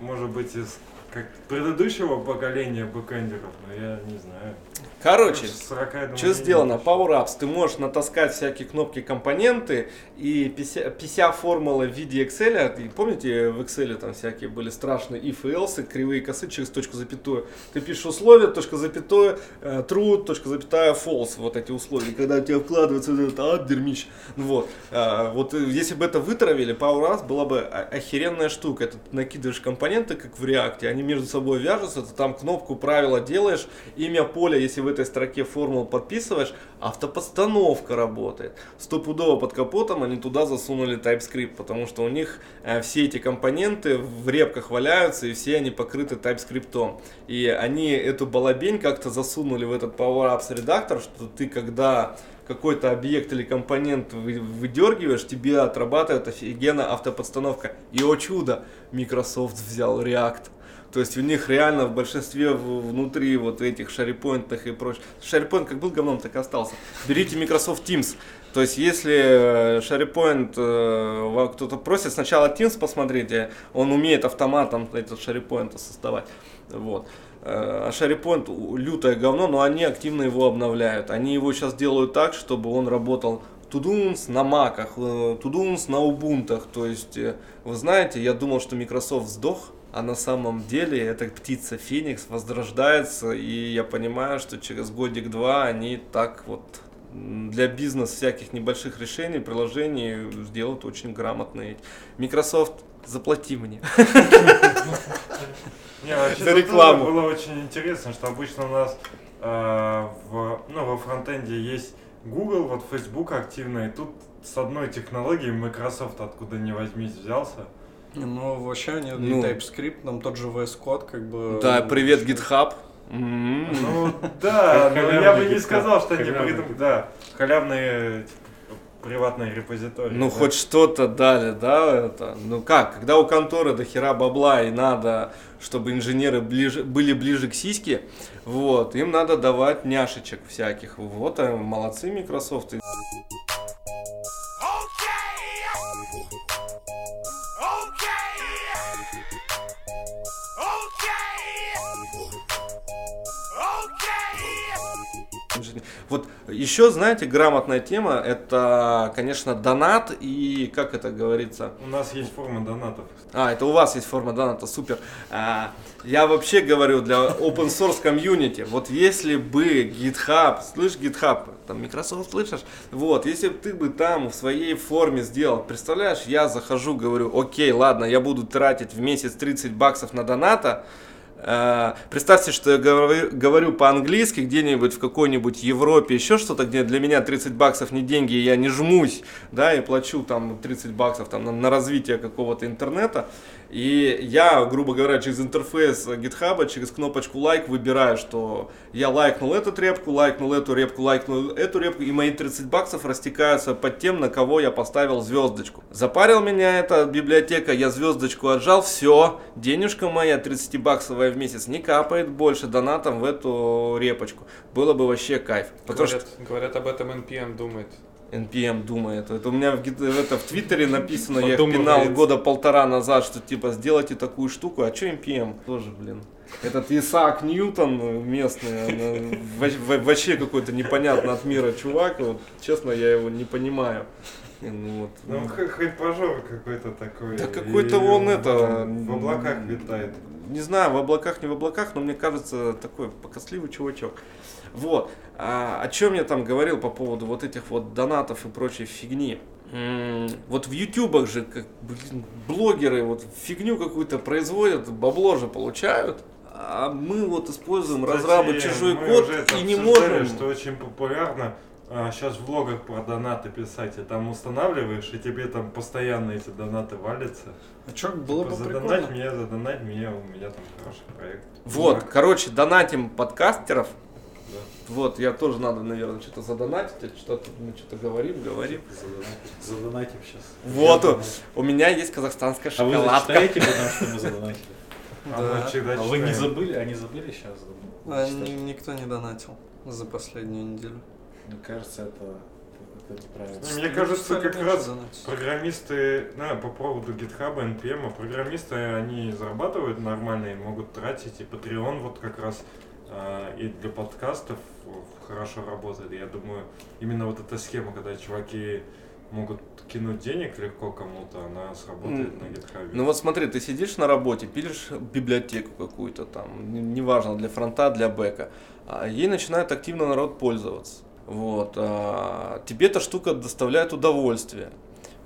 может быть, из как предыдущего поколения бэкэндеров, но я не знаю. Короче, С 40, я думаю, Что сделано? Power Apps. Ты можешь натаскать всякие кнопки, компоненты и пися, формулы в виде Excel. И помните, в Excel там всякие были страшные if и else, кривые косы через точку запятую. Ты пишешь условия, точка запятую, э, true, точка запятая, false. Вот эти условия. И Когда у тебя вкладывается этот ад, дерьмищ. Ну Вот. А, вот э, если бы это вытравили, Power Apps была бы охеренная штука. Это ты накидываешь компоненты, как в React, они между собой вяжутся, ты там кнопку правила делаешь, имя поля, если в этой строке формул подписываешь, автопостановка работает. Стопудово под капотом они туда засунули TypeScript, потому что у них э, все эти компоненты в репках валяются, и все они покрыты TypeScript. И они эту балабень как-то засунули в этот Power Apps редактор, что ты когда какой-то объект или компонент вы- выдергиваешь, тебе отрабатывает офигенно автоподстановка. И о чудо, Microsoft взял React. То есть у них реально в большинстве внутри вот этих шарипоинтах и прочее. SharePoint как был говном, так и остался. Берите Microsoft Teams. То есть если э, SharePoint э, ва- кто-то просит, сначала Teams посмотрите, он умеет автоматом этот SharePoint создавать. Вот. Э, А SharePoint лютое говно, но они активно его обновляют. Они его сейчас делают так, чтобы он работал Тудунс на маках, э, Тудунс на убунтах. То есть, э, вы знаете, я думал, что Microsoft сдох, а на самом деле эта птица Феникс возрождается, и я понимаю, что через годик-два они так вот для бизнеса всяких небольших решений, приложений сделают очень грамотные. Microsoft, заплати мне. Не, вообще За рекламу. было очень интересно, что обычно у нас э, в, ну, во фронтенде есть Google, вот Facebook активно, и тут с одной технологией Microsoft откуда ни возьмись взялся. Ну, вообще они Ну. и TypeScript, нам тот же VS Code, как бы... Да, привет, GitHub. М. Ну да, но я бы не сказал, что они халявный придум- Да, халявные типа, приватные репозитории. Ну, да. хоть что-то дали, да, это. Ну как, когда у конторы до хера бабла и надо, чтобы инженеры ближе, были ближе к сиське, вот, им надо давать няшечек всяких. Вот, а молодцы Microsoft. И инженер- Вот еще, знаете, грамотная тема, это, конечно, донат и, как это говорится, У нас есть форма донатов. а, это у вас есть форма доната, супер. А, я вообще говорю для open source комьюнити. Вот если бы GitHub, слышь, GitHub, там Microsoft слышишь? Вот, если бы ты бы там в своей форме сделал, представляешь, я захожу, говорю, окей, ладно, я буду тратить в месяц 30 баксов на доната, Представьте, что я говорю, говорю по-английски где-нибудь в какой-нибудь Европе, еще что-то, где для меня 30 баксов не деньги, я не жмусь, да, и плачу там 30 баксов там, на, на развитие какого-то интернета. И я, грубо говоря, через интерфейс GitHub, через кнопочку лайк выбираю, что я лайкнул эту репку, лайкнул эту репку, лайкнул эту репку, и мои 30 баксов растекаются под тем, на кого я поставил звездочку. Запарил меня эта библиотека, я звездочку отжал, все, денежка моя 30 баксовая в месяц не капает больше донатом в эту репочку. Было бы вообще кайф. Потому что Говорят, говорят, об этом NPM думает. NPM думает. Это у меня в, это, в Твиттере написано, я пинал года полтора назад, что типа сделайте такую штуку. А что NPM? Тоже, блин. Этот Исаак Ньютон э, местный, он, э, во- во- вообще какой-то непонятно от мира чувак. Вот, честно, я его не понимаю. Ну, вот. Ну, хай- хайпажор какой-то такой. Да какой-то И он это... В облаках витает. Не знаю, в облаках, не в облаках, но мне кажется, такой покосливый чувачок. Вот. А, о чем я там говорил по поводу вот этих вот донатов и прочей фигни. Вот в ютубах же, как, блин, блогеры вот фигню какую-то производят, бабло же получают. А мы вот используем разрабы Кстати, чужой мы код и не можем. что очень популярно сейчас в влогах про донаты писать, и там устанавливаешь, и тебе там постоянно эти донаты валятся. А чё, было Типа, бы задонать прикольно. мне, задонать мне, у меня там хороший проект. Вот, Так, короче, донатим подкастеров. Да. Вот, я тоже надо, наверное, что-то задонатить, а что-то мы что-то говорим, говорим. Задонатим, задонатим сейчас. Вот, у- у меня есть казахстанская А вы шоколадка. зачитаете, потому что мы задонатили? А мы всегда А вы не забыли? Они забыли сейчас? А, ни- никто не донатил за последнюю неделю. Мне кажется, это, это неправильно. Мне кажется, как раз донатить. программисты, ну, по поводу GitHub, NPM, программисты, они зарабатывают нормально и могут тратить, и Patreon вот как раз а, и для подкастов хорошо работает. Я думаю, именно вот эта схема, когда чуваки могут кинуть денег легко кому-то, она сработает М, на GitHub. Ну вот смотри, ты сидишь на работе, пилишь библиотеку какую-то там, неважно, для фронта, для бэка, а ей начинает активно народ пользоваться. Вот. а, тебе эта штука доставляет удовольствие.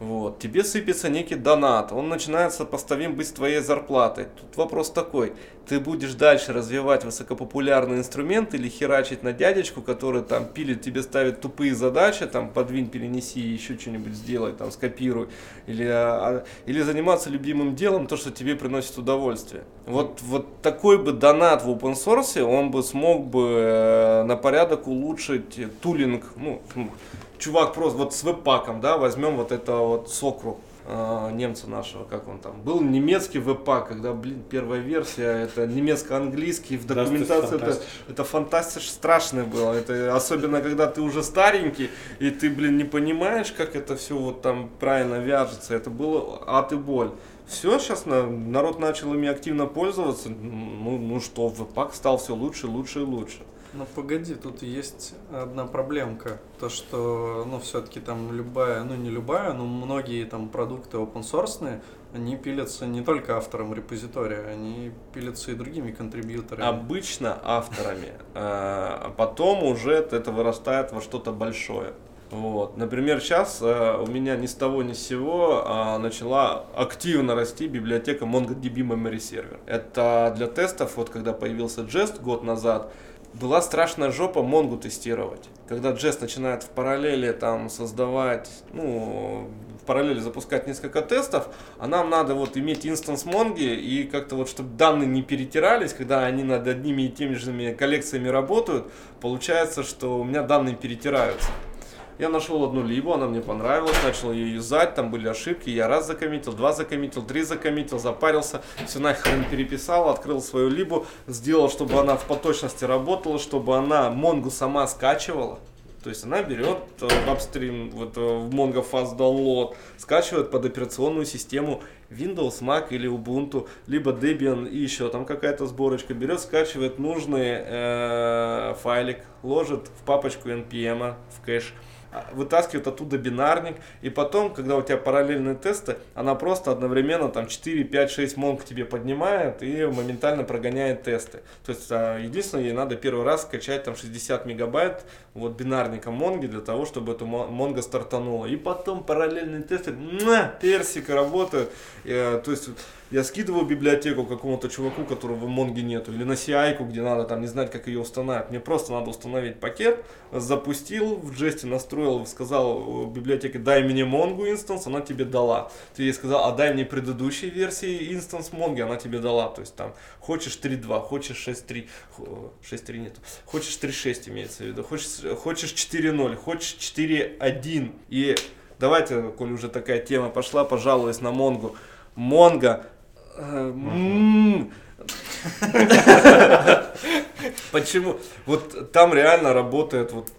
Вот. Тебе сыпется некий донат, он начинает сопоставим быть с твоей зарплатой. Тут вопрос такой, ты будешь дальше развивать высокопопулярный инструмент или херачить на дядечку, который там пилит, тебе ставит тупые задачи, там подвинь, перенеси, еще что-нибудь сделай, там скопируй, или, а, или заниматься любимым делом, то, что тебе приносит удовольствие. Вот, вот такой бы донат в open source, он бы смог бы э, на порядок улучшить тулинг, ну, чувак просто вот с веб-паком, да, возьмем вот это вот сокру э, немца нашего, как он там, был немецкий веб-пак, когда, блин, первая версия, это немецко-английский, в документации это это, фантастиш. это фантастиш страшное было, это особенно когда ты уже старенький, и ты, блин, не понимаешь, как это все вот там правильно вяжется, это было ад и боль. Все, сейчас народ начал ими активно пользоваться, ну, ну что, веб-пак стал все лучше, лучше и лучше. Ну погоди, тут есть одна проблемка. То, что, ну, все-таки там любая, ну не любая, но многие там продукты open source, они пилятся не только автором репозитория, они пилятся и другими контрибьюторами. Обычно авторами, э, а потом уже это вырастает во что-то большое. Вот. Например, сейчас у меня ни с того ни с сего а, начала активно расти библиотека MongoDB Memory Server. Это для тестов, вот когда появился Jest год назад, была страшная жопа Монгу тестировать. Когда Jest начинает в параллели там создавать, ну, в параллели запускать несколько тестов, а нам надо вот иметь инстанс Монги и как-то вот, чтобы данные не перетирались, когда они над одними и теми же коллекциями работают, получается, что у меня данные перетираются. Я нашел одну либо, она мне понравилась, начал ее юзать, там были ошибки, я раз закоммитил, два закоммитил, три закоммитил, запарился, все нахрен переписал, открыл свою либу, сделал, чтобы она в поточности работала, чтобы она Монгу сама скачивала. То есть она берет э, апстрим, вот э, в Mongo Fast Download, скачивает под операционную систему Windows, Mac или Ubuntu, либо Debian и еще там какая-то сборочка, берет, скачивает нужный э, файлик, ложит в папочку NPM в кэш, а, вытаскивает оттуда бинарник, и потом, когда у тебя параллельные тесты, она просто одновременно там 4, 5, 6 монг тебе поднимает и моментально прогоняет тесты. То есть а, единственное, ей надо первый раз скачать там 60 мегабайт вот бинарника монги для того, чтобы эту мо- монго стартанула. И потом параллельные тесты, муа, персик работают. Э, то есть я скидываю библиотеку какому-то чуваку, которого в Монге нету, или на CI, где надо там не знать, как ее устанавливать. Мне просто надо установить пакет, запустил, в Jest е настроил, сказал библиотеке, дай мне Монгу instance, она тебе дала. Ты ей сказал, а дай мне предыдущей версии instance Монги, она тебе дала. То есть там хочешь 3.2, хочешь 6.3, хо- 6.3 нету, хочешь 3.6 имеется в виду, хочешь, хочешь 4.0, хочешь 4.1. И давайте, коль уже такая тема пошла, пожалуюсь на Монгу. Монго Э. Почему? Вот там реально работает вот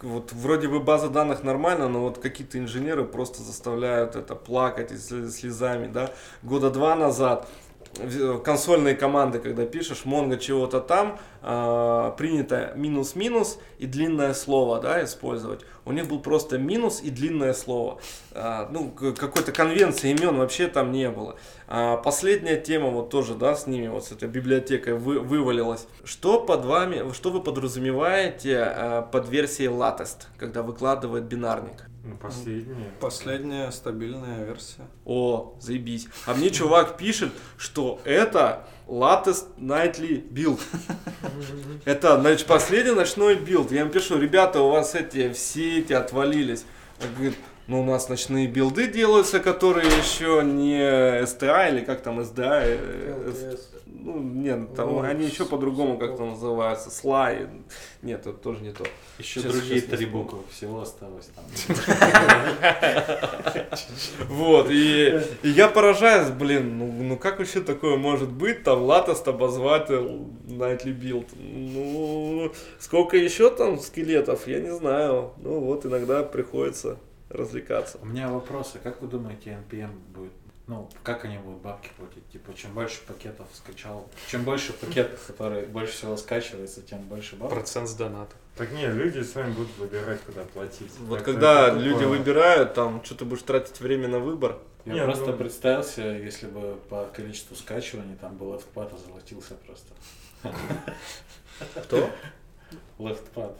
вот вроде бы база данных нормально, но вот какие-то инженеры просто заставляют это плакать слезами, да. Года два назад в- консольные команды, когда пишешь Mongo чего-то там, а, принято минус-минус и длинное слово, да, использовать. У них был просто минус и длинное слово. А, ну, какой-то конвенции имен вообще там не было. А, последняя тема вот тоже, да, с ними, вот с этой библиотекой вы- вывалилась. Что под вами, что вы подразумеваете а, под версией latest, когда выкладывает бинарник? Ну, последние. Последняя стабильная версия. О, заебись. А мне чувак пишет, что это latest nightly build. Это значит, последний ночной билд. Я им пишу, ребята, у вас эти все эти отвалились. Он говорит, ну у нас ночные билды делаются, которые еще не STA или как там SDA. э, LTS. Ну, нет, там Ну, они еще по-другому как-то называются. Слай. Нет, это тоже не то. Еще Сейчас- другие сейчас три буквы всего осталось там. Вот, и, я поражаюсь, блин, ну, ну как вообще такое может быть, там, латост обозвать Nightly Build? Ну, сколько еще там скелетов, я не знаю. Ну вот, иногда приходится развлекаться. У меня вопрос, а как вы думаете, NPM будет? Ну, как они будут бабки платить? Типа, чем больше пакетов скачал, чем больше пакетов, который больше всего скачивается, тем больше бабок. Процент с доната. Так не, люди сами будут выбирать, куда платить. Вот Так-то когда люди тупо. выбирают, там, что ты будешь тратить время на выбор. Я Не, просто ну- представил себе, если бы по количеству скачиваний там был лефтпад озолотился просто. Кто? Лефтпад.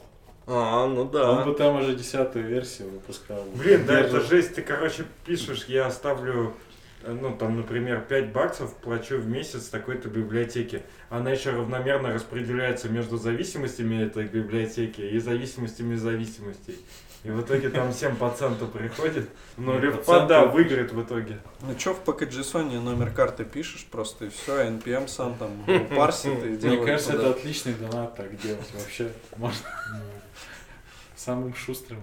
А, ну Он да. бы там уже десятую версию выпускал. Блин, да, это жесть. Ты, короче, пишешь, я оставлю, ну, там, например, 5 баксов плачу в месяц такой-то библиотеке. Она еще равномерно распределяется между зависимостями этой библиотеки и зависимостями зависимостей. И в итоге там 7% приходит. Но Ну, Левпад, да, выиграет в итоге. Ну что, в PacketJSON номер карты пишешь просто и все, NPM сам там парсит и Мне делает. кажется, туда. это отличный донат так делать вообще. Можно самым шустрым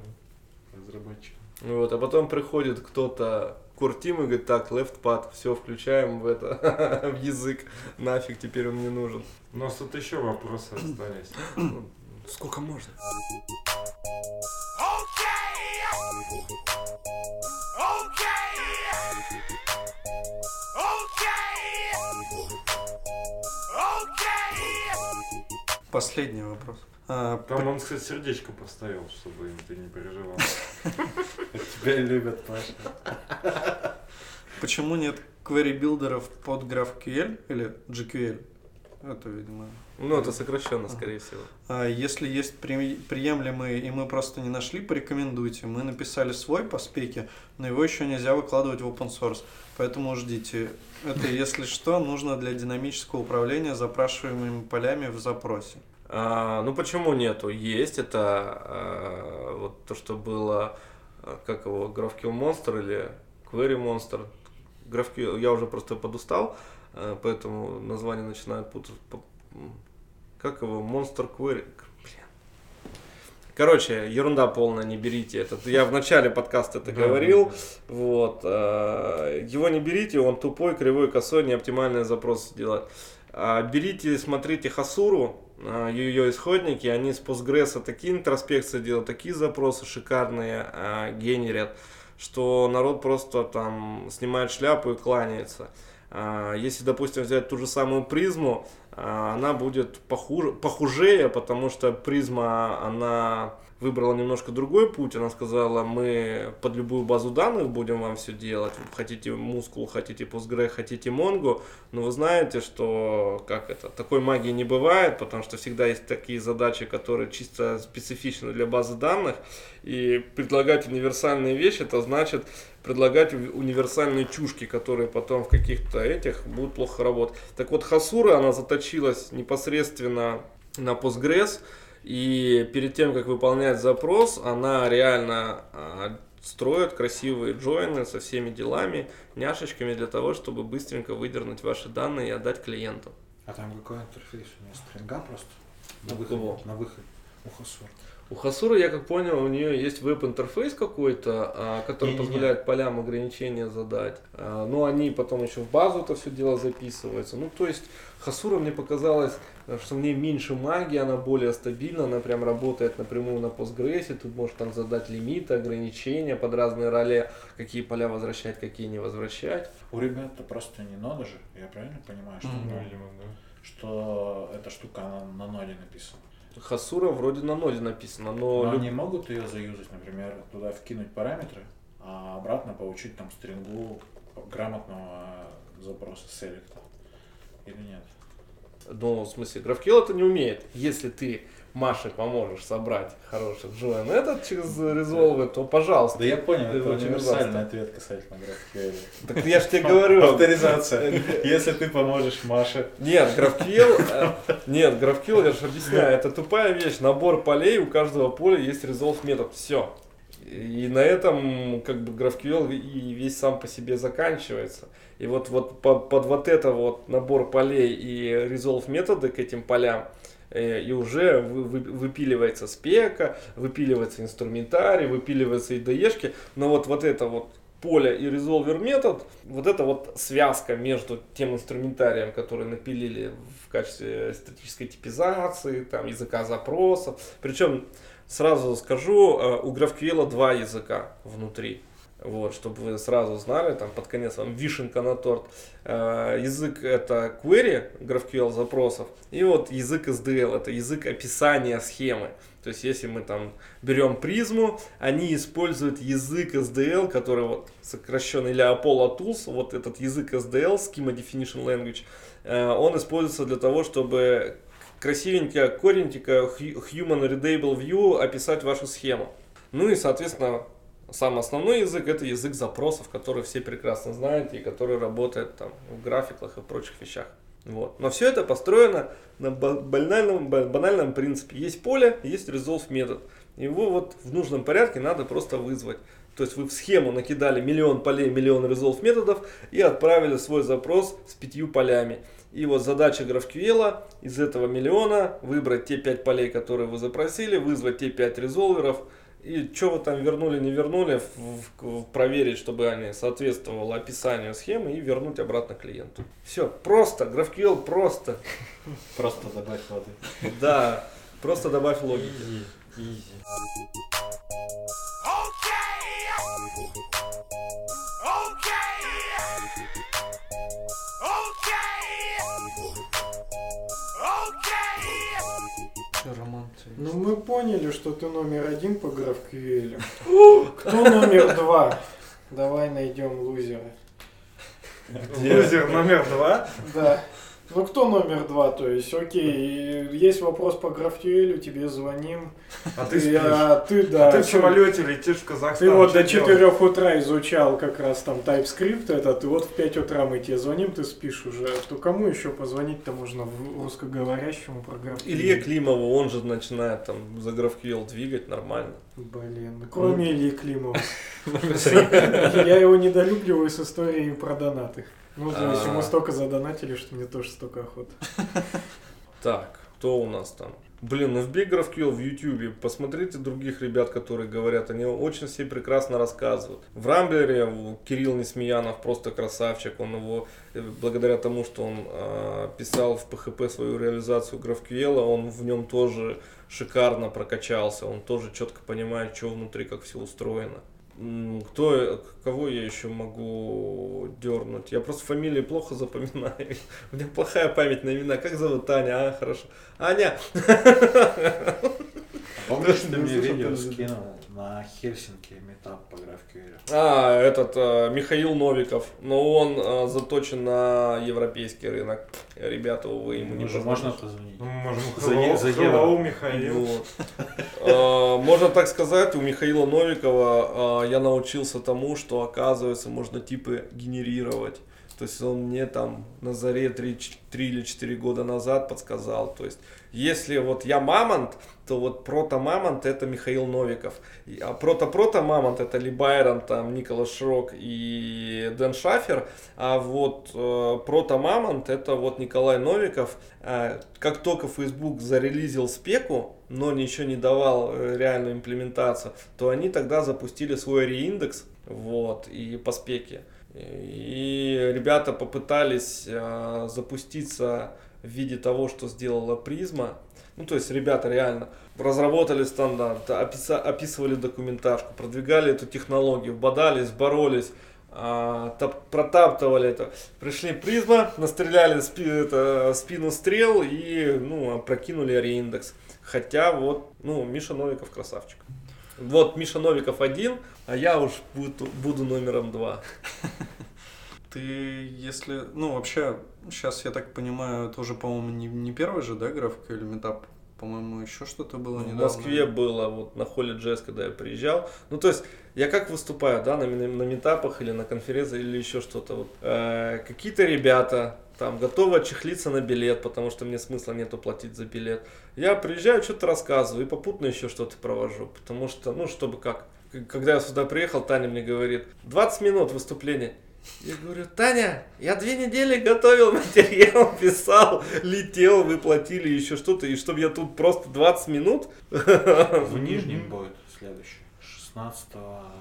разработчиком. Вот, а потом приходит кто-то Куртим и говорит, так, left pad, все, включаем в это, в язык, нафиг теперь он не нужен. У нас тут еще вопросы остались. Сколько можно? Последний вопрос. А, Там он, кстати, сердечко поставил, чтобы ты не переживал. Тебя любят, Паша. Почему нет query-билдеров под GraphQL или GQL? Это, видимо. Ну, это сокращенно, скорее всего. А если есть при- приемлемые, и мы просто не нашли, порекомендуйте. Мы написали свой по спеке, но его еще нельзя выкладывать в open source. Поэтому ждите. Это, если что, нужно для динамического управления запрашиваемыми полями в запросе. А, ну, почему нету? Есть, это а, вот то, что было, а, как его, GraphQL Monster или Query Monster. GraphQL, я уже просто подустал, а, поэтому название начинают путать. Как его? Monster Query. Короче, ерунда полная, не берите этот. Я в начале подкаста это Да, говорил. да, Вот. Его не берите, он тупой, кривой, косой, неоптимальные запросы делает. А, Берите, смотрите Хасуру, ее исходники, они с Postgres такие интроспекции делают, такие запросы шикарные а, генерят, что народ просто там снимает шляпу и кланяется. А, Если, допустим, взять ту же самую призму, она будет похуже, похужее, потому что призма, она выбрала немножко другой путь. Она сказала, мы под любую базу данных будем вам все делать. Хотите мускул, хотите Postgre, хотите Mongo. Но вы знаете, что как это, такой магии не бывает, потому что всегда есть такие задачи, которые чисто специфичны для базы данных. И предлагать универсальные вещи, это значит предлагать универсальные чушки, которые потом в каких-то этих будут плохо работать. Так вот, Хасура, она заточилась непосредственно на Postgres, и перед тем, как выполнять запрос, она реально а, строит красивые джойны со всеми делами, няшечками для того, чтобы быстренько выдернуть ваши данные и отдать клиенту. А там какой интерфейс у меня? Стринга просто? На У выходе. кого? На выходе. У Хасур. У Хасура, я как понял, у нее есть веб-интерфейс какой-то, а, который Не-не-не. позволяет полям ограничения задать. А, Но они потом еще в базу это все дело записывается. Ну, то есть, Хасура мне показалось, что в ней меньше магии, она более стабильна, она прям работает напрямую на Postgres, тут можешь там задать лимиты, ограничения под разные роли, какие поля возвращать, какие не возвращать. У ребят-то просто не нода же, я правильно понимаю, что, Ну, видимо, да. что эта штука она на ноде написана. Хасура вроде на ноде написано, но... Но люб- они могут ее заюзать, например, туда вкинуть параметры, а обратно получить там стрингу грамотного запроса селекта. Или нет? Ну, в смысле, GraphQL это не умеет. Если ты Маше поможешь собрать хороший join этот через Resolve, то пожалуйста. Да я понял, это универсальный ответ касательно GraphQL. Так я же тебе говорю. Авторизация. Если ты поможешь Маше. Нет, GraphQL, э, нет, GraphQL, я же объясняю, это тупая вещь. Набор полей, у каждого поля есть resolve метод. Все. И на этом как бы GraphQL и весь сам по себе заканчивается. И вот, вот под, под вот это вот набор полей и resolve методы к этим полям э, и уже вы- вы- выпиливается спека, выпиливается инструментарий, выпиливаются IDE-шки, но вот, вот это вот поле и resolver метод, вот эта вот связка между тем инструментарием, который напилили в качестве статической типизации, там, языка запросов. Причем, сразу скажу, э, у GraphQL два языка внутри. Вот, чтобы вы сразу знали, там под конец вам вишенка на торт. Э, язык это query, GraphQL запросов, и вот язык SDL, это язык описания схемы. То есть, если мы там берем призму, они используют язык SDL, который вот сокращенный для Apollo Tools, вот этот язык SDL, Schema Definition Language, э, он используется для того, чтобы красивенько, коренько, hu- human readable view описать вашу схему. Ну и, соответственно, Сам основной язык это язык запросов, который все прекрасно знаете и который работает там в графиках и прочих вещах. Вот. Но все это построено на ба- банальном, ба- банальном принципе. Есть поле, есть resolve метод. Его вот в нужном порядке надо просто вызвать. То есть вы в схему накидали миллион полей, миллион resolve методов и отправили свой запрос с пятью полями. И вот задача GraphQL из этого миллиона выбрать те пять полей, которые вы запросили, вызвать те пять резолверов, и что вы там вернули, не вернули, в- в- проверить, чтобы они соответствовало описанию схемы и вернуть обратно клиенту. Все, просто, GraphQL просто. Просто добавь воды. Да, просто добавь логики. Роман, ты- Ну мы поняли, что ты номер один по GraphQL. Кто номер два? Давай найдем лузера. Лузер номер два. Да. Ну кто номер два? То есть, окей, есть вопрос по GraphQL, тебе звоним. А ты спишь. а ты да. А ты в самолете летишь в Казахстан. Ты вот чё до делать? 4 утра изучал как раз там TypeScript этот, и вот в 5 утра мы тебе звоним, ты спишь уже. То кому еще позвонить-то можно в русскоговорящему про GraphQL? Илье Климову, он же начинает там за GraphQL двигать нормально. Блин, ну, кроме Ильи Климова. Я его недолюбливаю с историей про донаты. Ну, то есть ему столько задонатили, что мне тоже столько охоты. Так, кто у нас там? Блин, ну вбей GraphQL в YouTube, посмотрите других ребят, которые говорят, они очень все прекрасно рассказывают. В Рамблере Кирилл Несмеянов просто красавчик, он его, э, благодаря тому, что он э, писал в PHP свою реализацию GraphQL, он в нем тоже шикарно прокачался, он тоже четко понимает, что внутри, как все устроено. Кто, кого я еще могу дернуть? Я просто фамилии плохо запоминаю. У меня плохая память на имена. Как зовут Таня? А, хорошо. Аня! Помнишь, ты Не мне видео скинул на Хельсинки метап по GraphQL? А, этот э, Михаил Новиков. Но он э, заточен на европейский рынок. Ребята, увы, ему не Ему же можно позвонить. Ну, можем За за hello, Михаил. Вот. Э, Можно так сказать, у Михаила Новикова э, я научился тому, что оказывается можно типы генерировать. То есть он мне там на заре 3, 3 или 4 года назад подсказал. То есть если вот я мамонт, то вот прото-мамонт это Михаил Новиков. А прото-прото-мамонт это Ли Байрон, там Николас Шрок и Дэн Шафер. А вот э, прото-мамонт это вот Николай Новиков. Э, как только Facebook зарелизил спеку, но ничего не давал э, реальную имплементацию, то они тогда запустили свой реиндекс, вот, и по спеке. И ребята попытались э, запуститься в виде того, что сделала призма. Ну, то есть ребята реально разработали стандарт, описа- описывали документажку, продвигали эту технологию, бодались, боролись, а, топ- протаптывали это. Пришли Prisma, настреляли спи- это, спину стрел и ну, опрокинули Reindex. Хотя вот, ну, Миша Новиков красавчик. Вот Миша Новиков один, а я уж буду, буду номером два. Ты, если... Ну, вообще, сейчас, я так понимаю, это уже, по-моему, не, не первый же, да, GraphQL митап? По-моему, еще что-то было В недавно. Москве было вот на HolyJS, когда я приезжал. Ну, то есть, я как выступаю, да, на, ми- на метапах или на конференции или еще что-то. Вот. Э, какие-то ребята там готовы отчехлиться на билет, потому что мне смысла нету платить за билет. Я приезжаю, что-то рассказываю и попутно еще что-то провожу. Потому что, ну, чтобы как. Когда я сюда приехал, Таня мне говорит, 20 минут выступления. Я говорю, Таня, я две недели готовил материал, писал, летел, вы платили еще что-то, и чтобы я тут просто 20 минут В Нижнем будет следующий. 16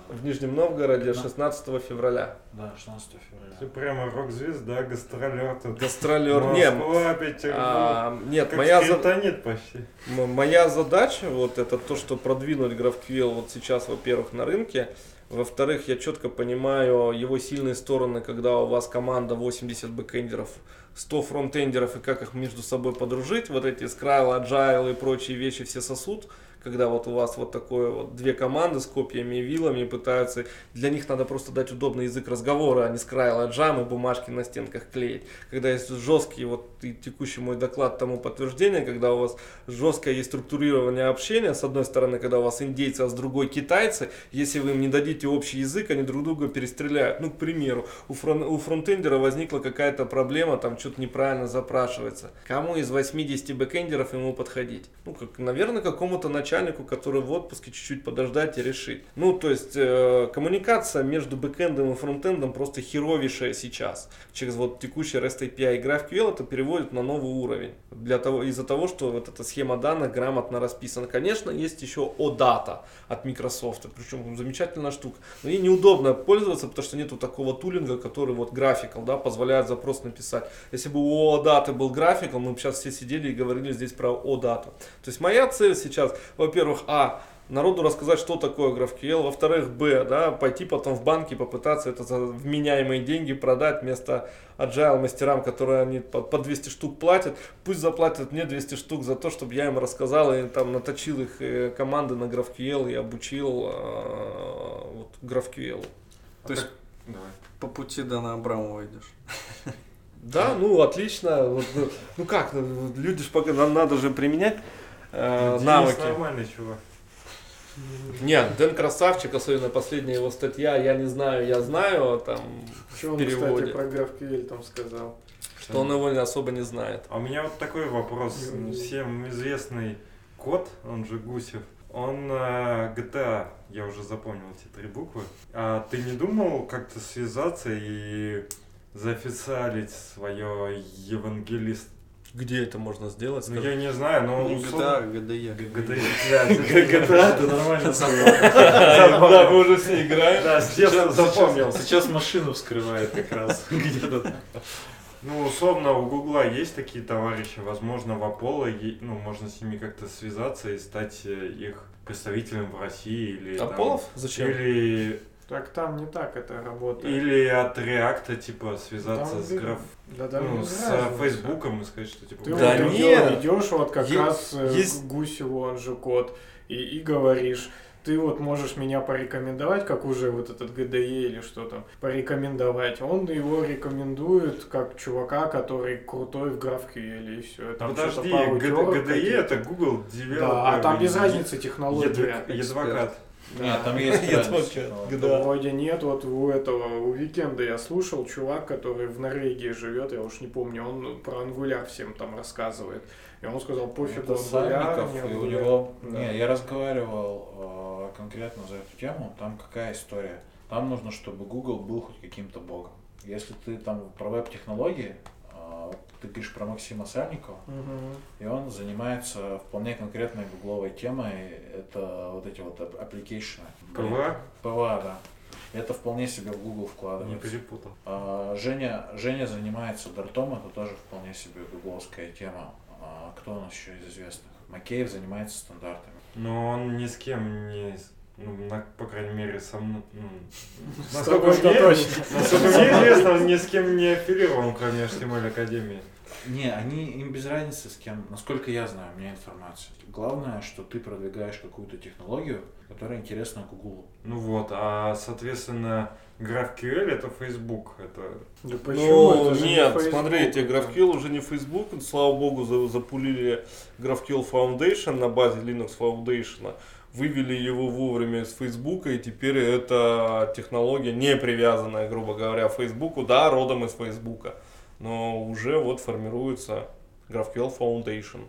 в Нижнем Новгороде 16 февраля. да, 16 февраля. Ты прямо рок-звезда, гастролер тут. Гастролер. Не, Москва, Петербург. а, нет, как моя, за- скриптонит почти. м- моя задача, вот это то, что продвинуть GraphQL вот сейчас, во-первых, на рынке, во-вторых, я четко понимаю его сильные стороны, когда у вас команда 80 бэкэндеров, 100 фронтендеров и как их между собой подружить, вот эти Scryle, Agile и прочие вещи все сосут, когда вот у вас вот такое вот две команды с копьями и вилами пытаются, для них надо просто дать удобный язык разговора, а не Agile и бумажки на стенках клеить. Когда есть жесткий, вот и текущий мой доклад тому подтверждение, когда у вас жесткое есть структурирование общения, с одной стороны, когда у вас индейцы, а с другой китайцы, если вы им не дадите общий язык, они друг друга перестреляют. Ну, к примеру, у, фрон- у фронтендера возникла какая-то проблема, там что-то неправильно запрашивается. Кому из 80 бэкендеров ему подходить? Ну, как, наверное, какому-то начальнику, который в отпуске чуть-чуть подождать и решить. Ну, то есть, э, коммуникация между бэкэндом и фронтендом просто херовейшая сейчас. Через вот текущий REST API и GraphQL это переводит на новый уровень. Для того, из-за того, что вот эта схема данных грамотно расписана. Конечно, есть еще OData от Microsoft, причем замечательная штука. Но ей неудобно пользоваться, потому что нету такого тулинга, который вот графикал, да, позволяет запрос написать. Если бы у OData был графикал, мы бы сейчас все сидели и говорили здесь про OData. То есть моя цель сейчас, во-первых, а, народу рассказать, что такое GraphQL, во-вторых, б, да, пойти потом в банки и попытаться это за вменяемые деньги продать вместо agile мастерам, которые они по, по 200 штук платят, пусть заплатят мне 200 штук за то, чтобы я им рассказал и там наточил их э, команды на GraphQL и обучил э, вот, GraphQL. То есть Давай. по пути Дана Абрамова идешь. Да, ну отлично. Вот, ну, ну как, ну, люди ж пока нам надо же применять э, Денис навыки. нормальный чувак. Нет, Дэн красавчик, особенно последняя его статья, я не знаю, я знаю, там, Что он, переводе. кстати, про GraphQL там сказал? что он его особо не знает. А у меня вот такой вопрос. Всем известный кот, он же Гусев, он э, GTA, я уже запомнил эти три буквы. А ты не думал как-то связаться и заофициалить свое евангелист? Где это можно сделать? Ну я не знаю, но Не условно- GTA, GDE. GTA, GTA, ты нормально Да, мы уже все играем. Да, с детства запомнил. Сейчас машину вскрывает как раз. Где-то Ну, условно, у Гугла есть такие товарищи, возможно, в Apollo, ну, можно с ними как-то связаться и стать э, их представителем в России или там- Аполлов? Зачем? Или, Так там не так это работает. или от Реакта, типа, связаться Там с граф... Да, да, ну, с. Фейсбуком и сказать, что типа... Ты Да вот нет. идешь вот как Е- раз э, есть- к Гусеву, он же кот, и, и говоришь, ты вот можешь меня порекомендовать, как уже вот этот ГДЕ или что там, порекомендовать. Он его рекомендует как чувака, который крутой в GraphQL и все. Там что-то Подожди, пару Г- терок GDE каких-то. это Google Developer. Да, а там без разницы технология. Едвок- Едвокат. Нет, там есть Я разница. тоже Вот. Да. Вроде нет, вот у этого, у Викенда я слушал, чувак, который в Норвегии живет, я уж не помню, он про Angular всем там рассказывает. И он сказал, пофигу, Angular, Сальников, не и у Angular». него... Да. Не, я разговаривал э, конкретно за эту тему, там какая история. Там нужно, чтобы Google был хоть каким-то боком. Если ты там про веб-технологии, ты говоришь про Максима Сальникова, Мгм. и он занимается вполне конкретной гугловой темой, это вот эти вот ап- application. PWA? PWA, да. Это вполне себе в Google Не вкладывается. перепутал. А, Женя, Женя занимается Dart ом, это тоже вполне себе гугловская тема. А, Кто у нас еще из известных? Макеев занимается стандартами. Но он ни с кем не... Ну, на- по крайней мере, со мной... ну, насколько мне, точно. насколько мне известно, он ни с кем не аффилирован, кроме HTML Академии. Не, они им без разницы с кем, насколько я знаю, у меня информация. Главное, что ты продвигаешь какую-то технологию, которая интересна Гуглу. Ну вот, а, соответственно, GraphQL это Facebook. Это... Да почему? Ну, Это же не нет, Facebook. смотрите, GraphQL уже не Facebook, слава богу, за- запулили GraphQL Foundation на базе Linux Foundation, вывели его вовремя из Facebook, и теперь эта технология не привязанная, грубо говоря, Facebook, да, родом из Facebook, но уже вот формируется GraphQL Foundation.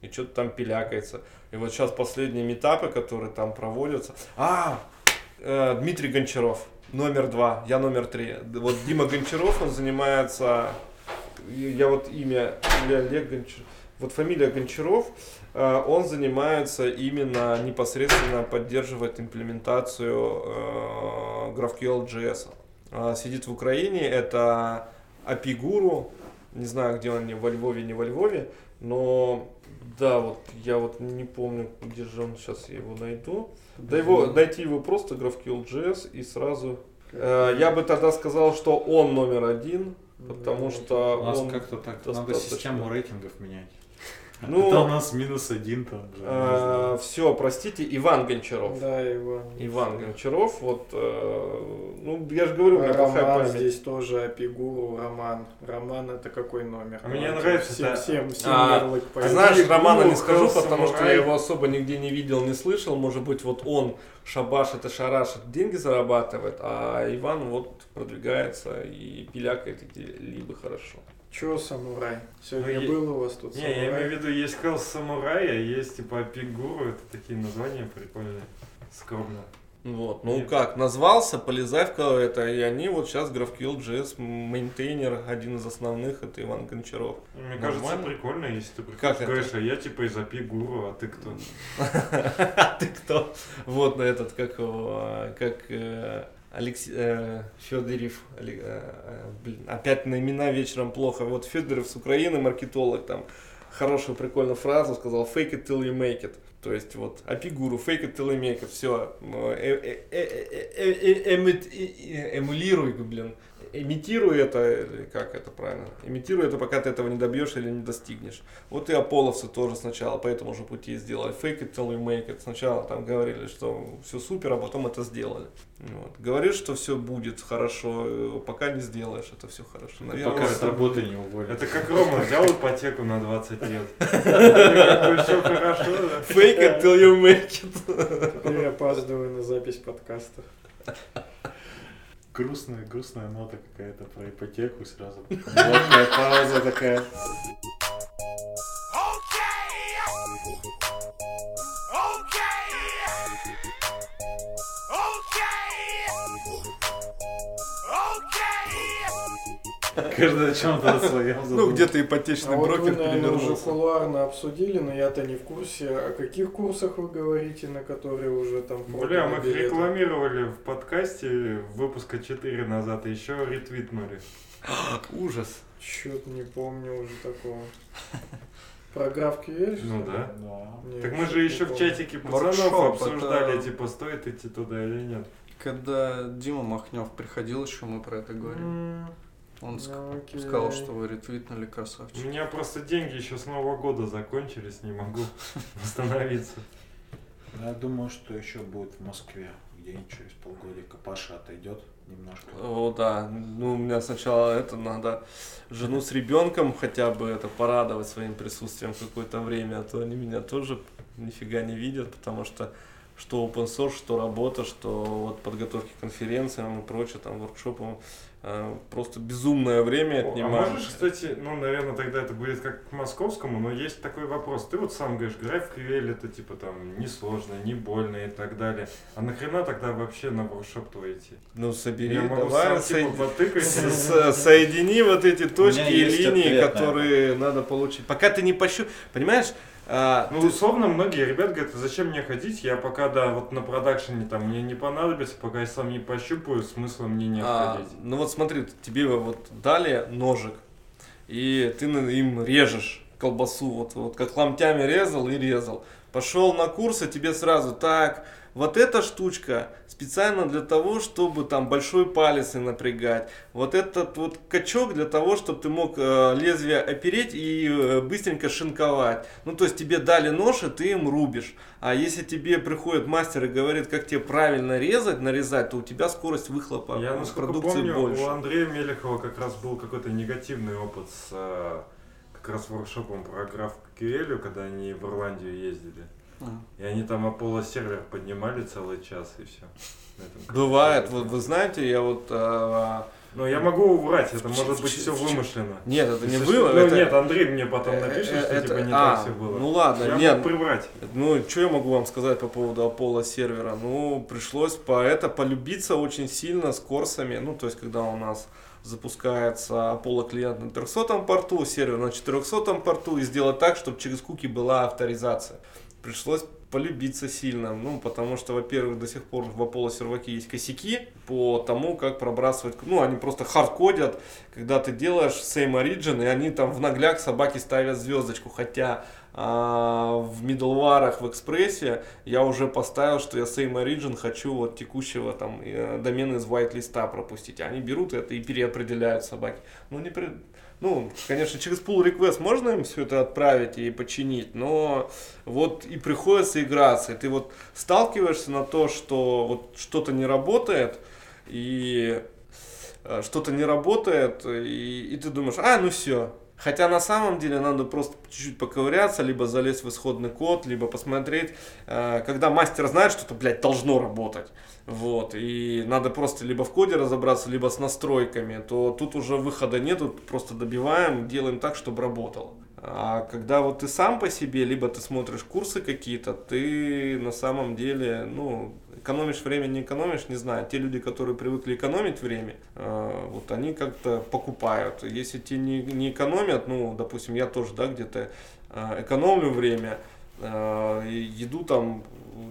И что-то там пилякается. И вот сейчас последние метапы, которые там проводятся. А, э, Дмитрий Гончаров, номер два, я номер три. Вот Дима Гончаров, он занимается, я вот имя, или Олег Гончаров, вот фамилия Гончаров, он занимается именно непосредственно поддерживает имплементацию э, GraphQL.js. А, Сидит в Украине, это API Guru, не знаю, где он, не во Львове, не во Львове, но да, вот я вот не помню, где же он, сейчас я его найду. Да его, найти его просто GraphQL.js и сразу... Э, я бы тогда сказал, что он номер один, потому что У нас он... как-то так, надо систему рейтингов менять. Ну, Это у нас минус один там. не знаю. все, простите, Иван Гончаров. Да, Иван. Иван Гончаров, вот, э, ну, я же говорю, у меня плохая Роман память. здесь тоже Апигуру, Роман. Роман это какой номер? А мне нравится всем, это- всем, всем А, ярлык знаешь, Романа не скажу, потому что я его особо нигде не видел, не слышал. Может быть, вот он шабашит и шарашит, деньги зарабатывает, а Иван вот продвигается и пилякает где-либо хорошо. Чё, самурай? Сегодня Ну, е- был у вас тут Не, я самурай? имею в виду, есть Samurai, а есть типа Пигуру, это такие названия прикольные, скромно. Вот, ну Нет. как, назвался, полезай в кого это, и они вот сейчас GraphQL.js мейнтейнер, один из основных, это Иван Гончаров. Мне Нормально. кажется, прикольно, если ты приходишь, Как это? говоришь, а я типа из API Guru, а ты кто? А ты кто? Вот на этот, как его, а, как Алексей э, Федорев, э, э, блин, опять на имена вечером плохо. Вот Федорев с Украины, маркетолог, там хорошую прикольную фразу сказал fake it till you make it. То есть вот апигуру, fake it till you make it, все, эмулируй, блин, имитируй это, или как это правильно, имитируй это, пока ты этого не добьешь или не достигнешь. Вот и аполловцы тоже сначала по этому же пути сделали. Fake it till you make it. Сначала там говорили, что все супер, а потом это сделали. Вот. Говоришь, что все будет хорошо, э, пока не сделаешь, это все хорошо. Наверное, Пока это- с работы не уволят. Это как Рома взял ипотеку на 20 лет. Все хорошо, да? Fake it till you make it. Теперь опаздываю на запись подкаста. Грустная, грустная нота какая-то про ипотеку сразу. Неловкая пауза такая. Каждый о чем-то своем Ну, где-то ипотечный А вот вы, брокер наверное, уже кулуарно обсудили, но я-то не в курсе. О каких курсах вы говорите, на которые уже там Бля, мы их рекламировали в подкасте выпуска 4 назад, и еще ретвитнули. Ужас. Чё-то не помню уже такого. Про GraphQL? что Ну да. Да. Нет, Так мы же еще в чатике пацанов Воркшоп, обсуждали, это- типа, стоит идти туда или нет. Когда Дима Махнев приходил еще, мы про это говорили. М, Он ск- ну, сказал, что вы ретвитнули У красавчик. меня просто деньги еще с Нового года закончились, не могу восстановиться. Ну, Я думаю, что еще будет в Москве. Где-нибудь через полгодика Паша отойдет немножко. О, да. Ну, у меня сначала это надо жену с ребенком хотя бы это порадовать своим присутствием какое-то время, а то они меня тоже нифига не видят, потому что что open source, что работа, что вот подготовки к конференциям и прочее, там, воркшопам. Э, Просто безумное время отнимает. А можешь, кстати, ну, наверное, тогда это будет как к московскому, но есть такой вопрос. Ты вот сам говоришь, GraphQL это типа там несложно, не больно и так далее. А нахрена тогда вообще на воркшоп твой идти? Ну, собери, Я могу давай, сам, типа, соед- потыкать. с- с- соедини вот эти точки и линии, ответ которые надо получить. Пока ты не пощу... Понимаешь, а, Ну, ты- условно, многие ребят говорят, зачем мне ходить, я пока, да, вот на продакшене там мне не понадобится, пока я сам не пощупаю, смысла мне не А, ходить. ну вот смотри, тебе вот дали ножик, и ты им режешь колбасу, вот, вот как ломтями резал и резал. Пошел на курсы, тебе сразу так, вот эта штучка специально для того, чтобы там большой палец не напрягать. Вот этот вот качок для того, чтобы ты мог э, лезвие опереть и э, быстренько шинковать. Ну, то есть тебе дали нож, и ты им рубишь. А если тебе приходит мастер и говорит, как тебе правильно резать, нарезать, то у тебя скорость выхлопа Я, насколько продукции помню, больше. у Андрея Мелехова как раз был какой-то негативный опыт с э, как раз воркшопом про GraphQL, когда они в Ирландию ездили. А. И они там Apollo сервер поднимали целый час и все. Бывает, вот вы знаете, я вот... а, Но я могу врать, это может быть все вымышленно. Нет, это не было. Ну это- нет, Андрей мне потом э, напишет, э, что это- типа не а, так все было. Ну ладно, я нет. мог приврать. Ну, что я могу вам сказать по поводу Apollo сервера? Ну, пришлось по это полюбиться очень сильно с курсами. Ну, то есть, когда у нас запускается Apollo клиент на 300 порту, сервер на 400 порту, и сделать так, чтобы через куки была авторизация. Пришлось полюбиться сильно, ну, потому что, во-первых, до сих пор в Apollo серваке есть косяки по тому, как пробрасывать, ну, они просто хардкодят, когда ты делаешь same origin, и они там в нагляк собаки ставят звездочку, хотя а, в middleware в экспрессе я уже поставил, что я same origin хочу вот текущего там э, домена из whitelist пропустить. Они берут это и переопределяют собаки. Ну, не при- ну, конечно, через pull request можно им все это отправить и починить, но вот и приходится играться. И ты вот сталкиваешься на то, что вот что-то не работает, и э, что-то не работает, и, и ты думаешь, а, ну все. Хотя на самом деле надо просто чуть-чуть поковыряться, либо залезть в исходный код, либо посмотреть, э, когда мастер знает, что это, блядь, должно работать. Вот, и надо просто либо в коде разобраться, либо с настройками, то тут уже выхода нету, просто добиваем, делаем так, чтобы работало. А когда вот ты сам по себе, либо ты смотришь курсы какие-то, ты на самом деле, ну, экономишь время, не экономишь, не знаю. Те люди, которые привыкли экономить время, э, вот они как-то покупают. Если те не, не экономят, ну, допустим, я тоже, да, где-то э, экономлю время, э, еду там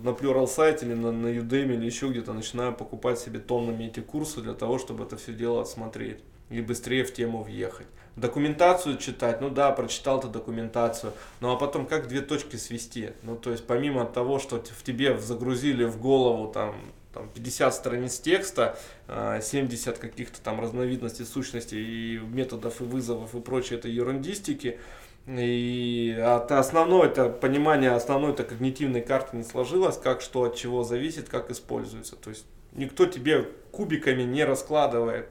на Plural сайте или на, на Udemy или еще где-то начинаю покупать себе тоннами эти курсы для того, чтобы это все дело отсмотреть и быстрее в тему въехать. Документацию читать, ну да, прочитал ты документацию, ну а потом как две точки свести? Ну то есть помимо того, что в тебе загрузили в голову там, там 50 страниц текста, а, 70 каких-то там разновидностей сущностей и методов и вызовов и прочей этой ерундистики, и ты основное это понимание основной это когнитивной карты не сложилось, как что от чего зависит, как используется. То есть никто тебе кубиками не раскладывает.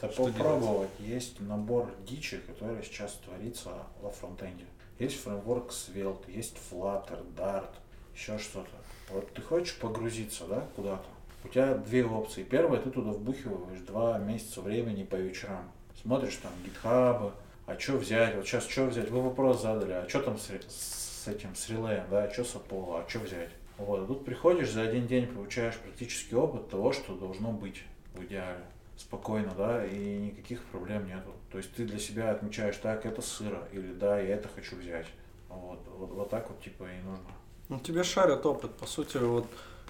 Это Что попробовать. Есть набор дичи, который сейчас творится во фронтенде. Есть фреймворк Svelte, есть Flutter, Dart, еще что-то. Вот ты хочешь погрузиться, да, куда-то? У тебя две опции. Первая, ты туда вбухиваешь два месяца времени по вечерам. Смотришь там гитхабы, а что взять, вот сейчас что взять, вы вопрос задали, а что там с, с этим, с релеем, да, а что с Apollo, а что взять? Вот, а тут приходишь, за один день получаешь практически опыт того, что должно быть в идеале спокойно, да, и никаких проблем нету. То есть ты для себя отмечаешь, так, это сыро, или да, я это хочу взять. Вот, вот, вот так вот типа и нужно. Ну, тебе шарят опыт, по сути, вот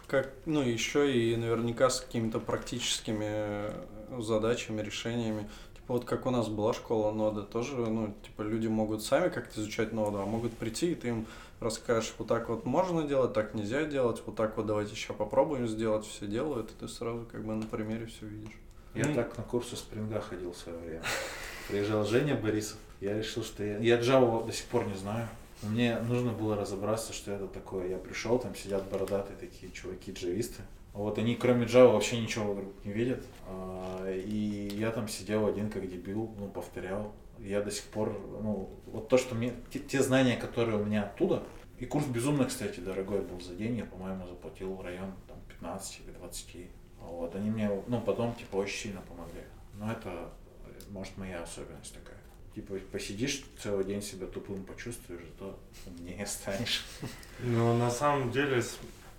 как, ну, еще и наверняка с какими-то практическими э, задачами, решениями. Типа вот как у нас была школа ноды, тоже, ну, типа люди могут сами как-то изучать ноду, а могут прийти, и ты им расскажешь, вот так вот можно делать, так нельзя делать, вот так вот давайте еще попробуем сделать, все делают, и ты сразу как бы на примере все видишь. Я Ну, так на курсы спринга ходил в свое время. Приезжал Женя Борисов. Я решил, что я... Я Java до сих пор не знаю. Мне нужно было разобраться, что это такое. Я пришел, там сидят бородатые такие чуваки, джависты. Вот они кроме Java вообще ничего вокруг не видят. А, И я там сидел один как дебил, ну, повторял. Я до сих пор, ну, вот то, что мне, те, те знания, которые у меня оттуда, И курс безумно, кстати, дорогой был за день. Я, по-моему, заплатил в район там, 15 или 20. Вот, они мне, ну, потом, типа, очень сильно помогли. Но это, может, моя особенность такая. Типа, посидишь целый день себя тупым почувствуешь, зато умнее станешь. Ну, на самом деле,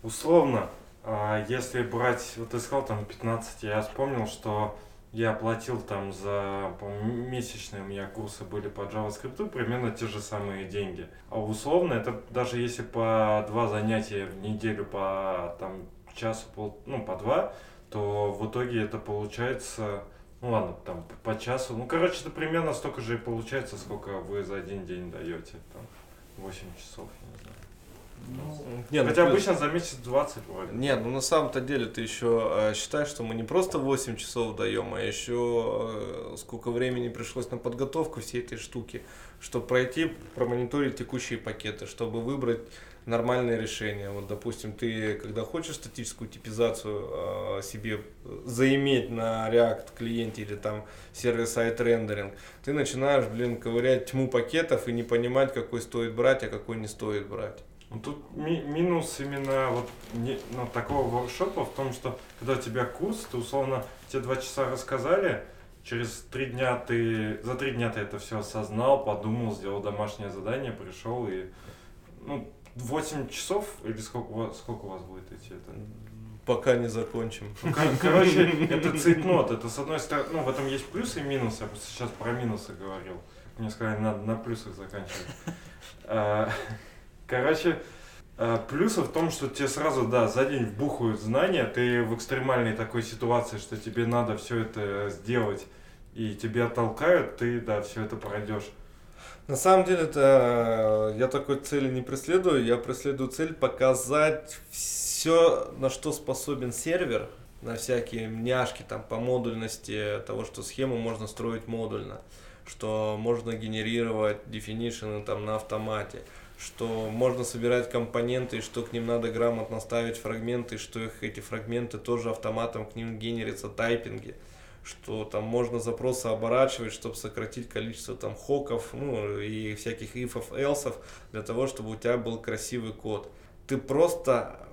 условно, а, если брать, вот ты сказал там 15, я вспомнил, что я платил там за, месячные у меня курсы были по JavaScript, примерно те же самые деньги. А условно, это даже если по два занятия в неделю по там часу, пол, ну, по два, то в итоге это получается, ну ладно, там по часу, ну, короче, это примерно столько же и получается, сколько вы за один день даете, там, 8 часов, я не знаю. Не, ну, Хотя плюс- обычно за месяц 20 вроде. Нет, ну на самом-то деле ты еще э, считаешь, что мы не просто 8 часов даем, а еще э, сколько времени пришлось на подготовку всей этой штуки, чтобы пройти, промониторить текущие пакеты, чтобы выбрать нормальное решение. Вот, допустим, ты, когда хочешь статическую типизацию э, себе заиметь на React клиенте или там сервис-сайт рендеринг, ты начинаешь, блин, ковырять тьму пакетов и не понимать, какой стоит брать, а какой не стоит брать. Ну, тут ми- минус именно вот не, ну, такого воркшопа в том, что когда у тебя курс, ты условно тебе два часа рассказали, через три дня ты, за три дня ты это все осознал, подумал, сделал домашнее задание, пришел и, ну, 8 часов или сколько у вас, сколько у вас будет идти это? Пока не закончим. Кор- Короче, это цейтнот. Это с одной стороны, ну, в этом есть плюсы и минусы. Я просто сейчас про минусы говорил. Мне сказали, надо на плюсах заканчивать. А, Короче, а, плюсы в том, что тебе сразу, да, за день вбухают знания, ты в экстремальной такой ситуации, что тебе надо все это сделать, и тебя толкают, ты, да, все это пройдешь. На самом деле, это э, я такой цели не преследую. Я преследую цель показать все, на что способен сервер, на всякие няшки там по модульности того, что схему можно строить модульно, что можно генерировать definition там на автомате, что можно собирать компоненты, что к ним надо грамотно ставить фрагменты, что их, эти фрагменты тоже автоматом к ним генерятся тайпинги что там можно запросы оборачивать, чтобы сократить количество там хоков, ну и всяких ифов, элсов, для того, чтобы у тебя был красивый код. Ты просто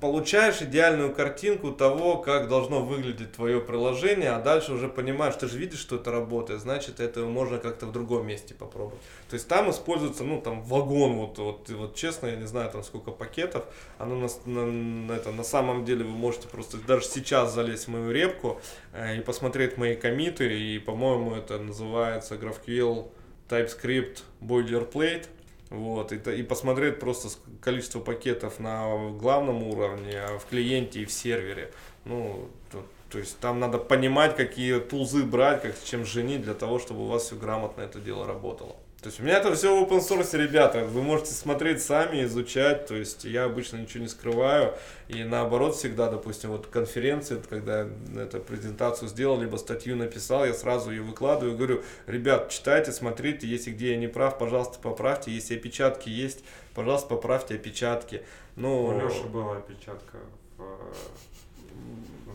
получаешь идеальную картинку того, как должно выглядеть твое приложение, а дальше уже понимаешь, ты же видишь, что это работает, значит, это можно как-то в другом месте попробовать. То есть там используется, ну, там, вагон, вот, вот, вот честно, я не знаю, там, сколько пакетов, оно на, на- на это, на самом деле вы можете просто даже сейчас залезть в мою репку э, и посмотреть мои комиты, и, по-моему, это называется GraphQL TypeScript Boilerplate, вот, и, и посмотреть просто количество пакетов на главном уровне, а в клиенте и в сервере. Ну, то, то есть там надо понимать, какие тулзы брать, как с чем женить, для того, чтобы у вас все грамотно это дело работало. То есть у меня это все в open source, ребята. Вы можете смотреть сами, изучать. То есть я обычно ничего не скрываю. И наоборот, всегда, допустим, вот конференции, когда эту презентацию сделал, либо статью написал, я сразу ее выкладываю и говорю, ребят, читайте, смотрите, если где я не прав, пожалуйста, поправьте. Если опечатки есть, пожалуйста, поправьте опечатки. Ну, У Леши была опечатка в,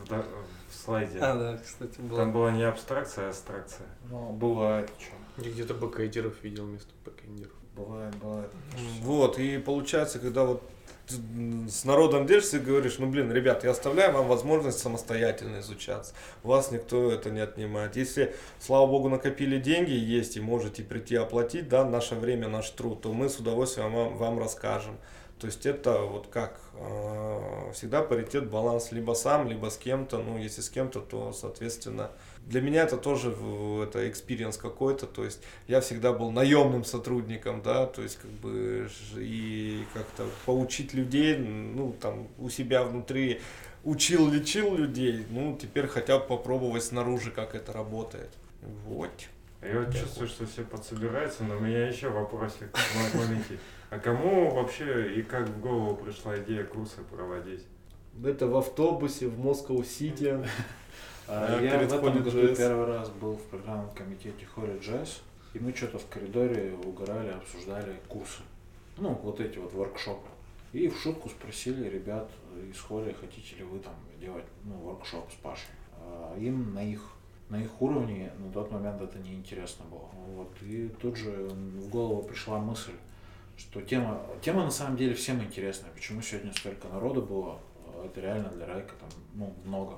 в в слайде. А, да, кстати, Там было. была не абстракция, а абстракция. Ну, бывает, что. Я где-то бэкэндеров видел вместо бэкэндеров. Бывает, бывает. Вот, и получается, когда вот с народом делишься и говоришь, ну блин, ребят, я оставляю вам возможность самостоятельно изучаться. У вас никто это не отнимает. Если, слава богу, накопили деньги, есть и можете прийти оплатить, да, наше время, наш труд, то мы с удовольствием вам, вам расскажем. То есть это вот как э, всегда паритет, баланс либо сам, либо с кем-то. Ну, если с кем-то, то, соответственно, для меня это тоже это experience какой-то. То есть я всегда был наемным сотрудником, да, то есть как бы и как-то поучить людей, ну, там, у себя внутри учил, лечил людей, ну, теперь хотя бы попробовать снаружи, как это работает. Вот. Я вот чувствую, что все подсобираются, но у меня еще вопросик ма- маленький. А кому вообще и как в голову пришла идея курсы проводить? Это в автобусе в Москва-Сити. А Да, я в этом году первый раз был в программном комитете Holy Jazz, и мы что-то в коридоре угорали, обсуждали курсы. Ну, вот эти вот воркшопы. И в шутку спросили ребят из Холи, хотите ли вы там делать ну, воркшоп с Пашей. А им на их на их уровне на тот момент это неинтересно было. Вот. И тут же в голову пришла мысль, что тема, тема на самом деле всем интересная. Почему сегодня столько народу было? Э, Это реально для Райка там, ну, много.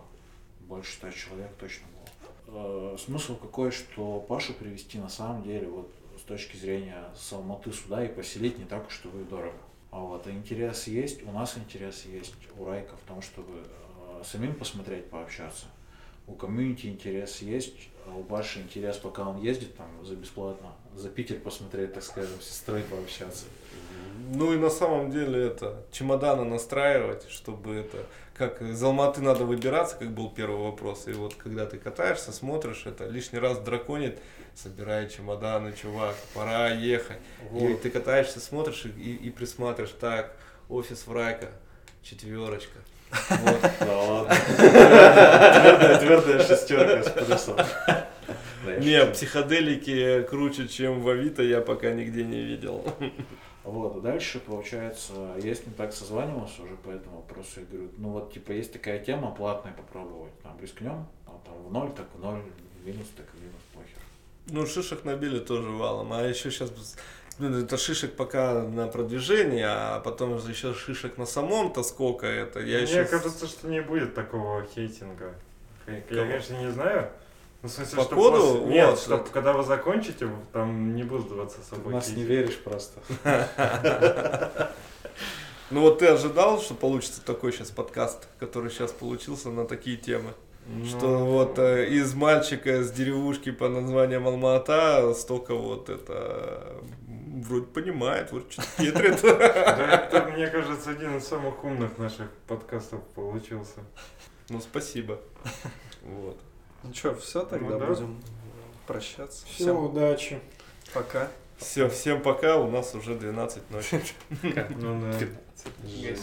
Больше ста человек точно было. Э, Смысл какой, что Пашу привести на самом деле вот с точки зрения с Алматы сюда и поселить не так уж и дорого. А вот интерес есть, у нас интерес есть, у Райка в том, чтобы э, самим посмотреть, пообщаться. У комьюнити интерес есть, а у Паши интерес, пока он ездит там за бесплатно, за Питер посмотреть, так скажем, с сестрой пообщаться. Ну и на самом деле это чемоданы настраивать, чтобы это как из Алматы надо выбираться, как был первый вопрос. И вот когда ты катаешься, смотришь, это лишний раз драконит, собирай чемоданы, чувак, пора ехать. И ты катаешься, смотришь и, и, и присматриваешь, так, офис Врайка, четверочка. Вот. Да ладно. Твердая, твердая шестерка с плюсом. Не, психоделики круче, чем в Авито, я пока нигде не видел. Вот, а дальше, получается, я с ним так созванивался уже по этому вопросу, я говорю, ну вот, типа, есть такая тема, платная попробовать, там, рискнем, а там в ноль, так в ноль, в минус, так в минус, похер. Ну, шишек набили тоже валом, а еще сейчас это шишек пока на продвижение, а потом же еще шишек на самом-то сколько это. Я Мне еще кажется, что не будет такого хейтинга. Я, я, конечно, не знаю. Ну, в смысле, По что коду? после- Нет, Вот, что это- когда вы закончите, там не будут с Ты собой в нас не веришь просто. Ну вот ты ожидал, что получится такой сейчас подкаст, который сейчас получился на такие темы? Ну, Что вот э, из мальчика с деревушки по названием Алма-Ата столько вот это вроде понимает, вроде что-то хитрит. Да, это, мне кажется, один из самых умных наших подкастов получился. Ну спасибо. Вот. Ну что, все тогда Ну да. будем прощаться. Все, Всем удачи. пока. Все, всем пока, у нас уже 12 ночи. Ну да. Straight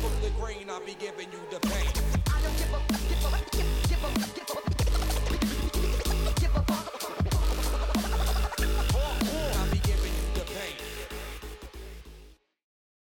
from the grain, I'll be giving you the pain. I don't give a, give a, give a, give a, give a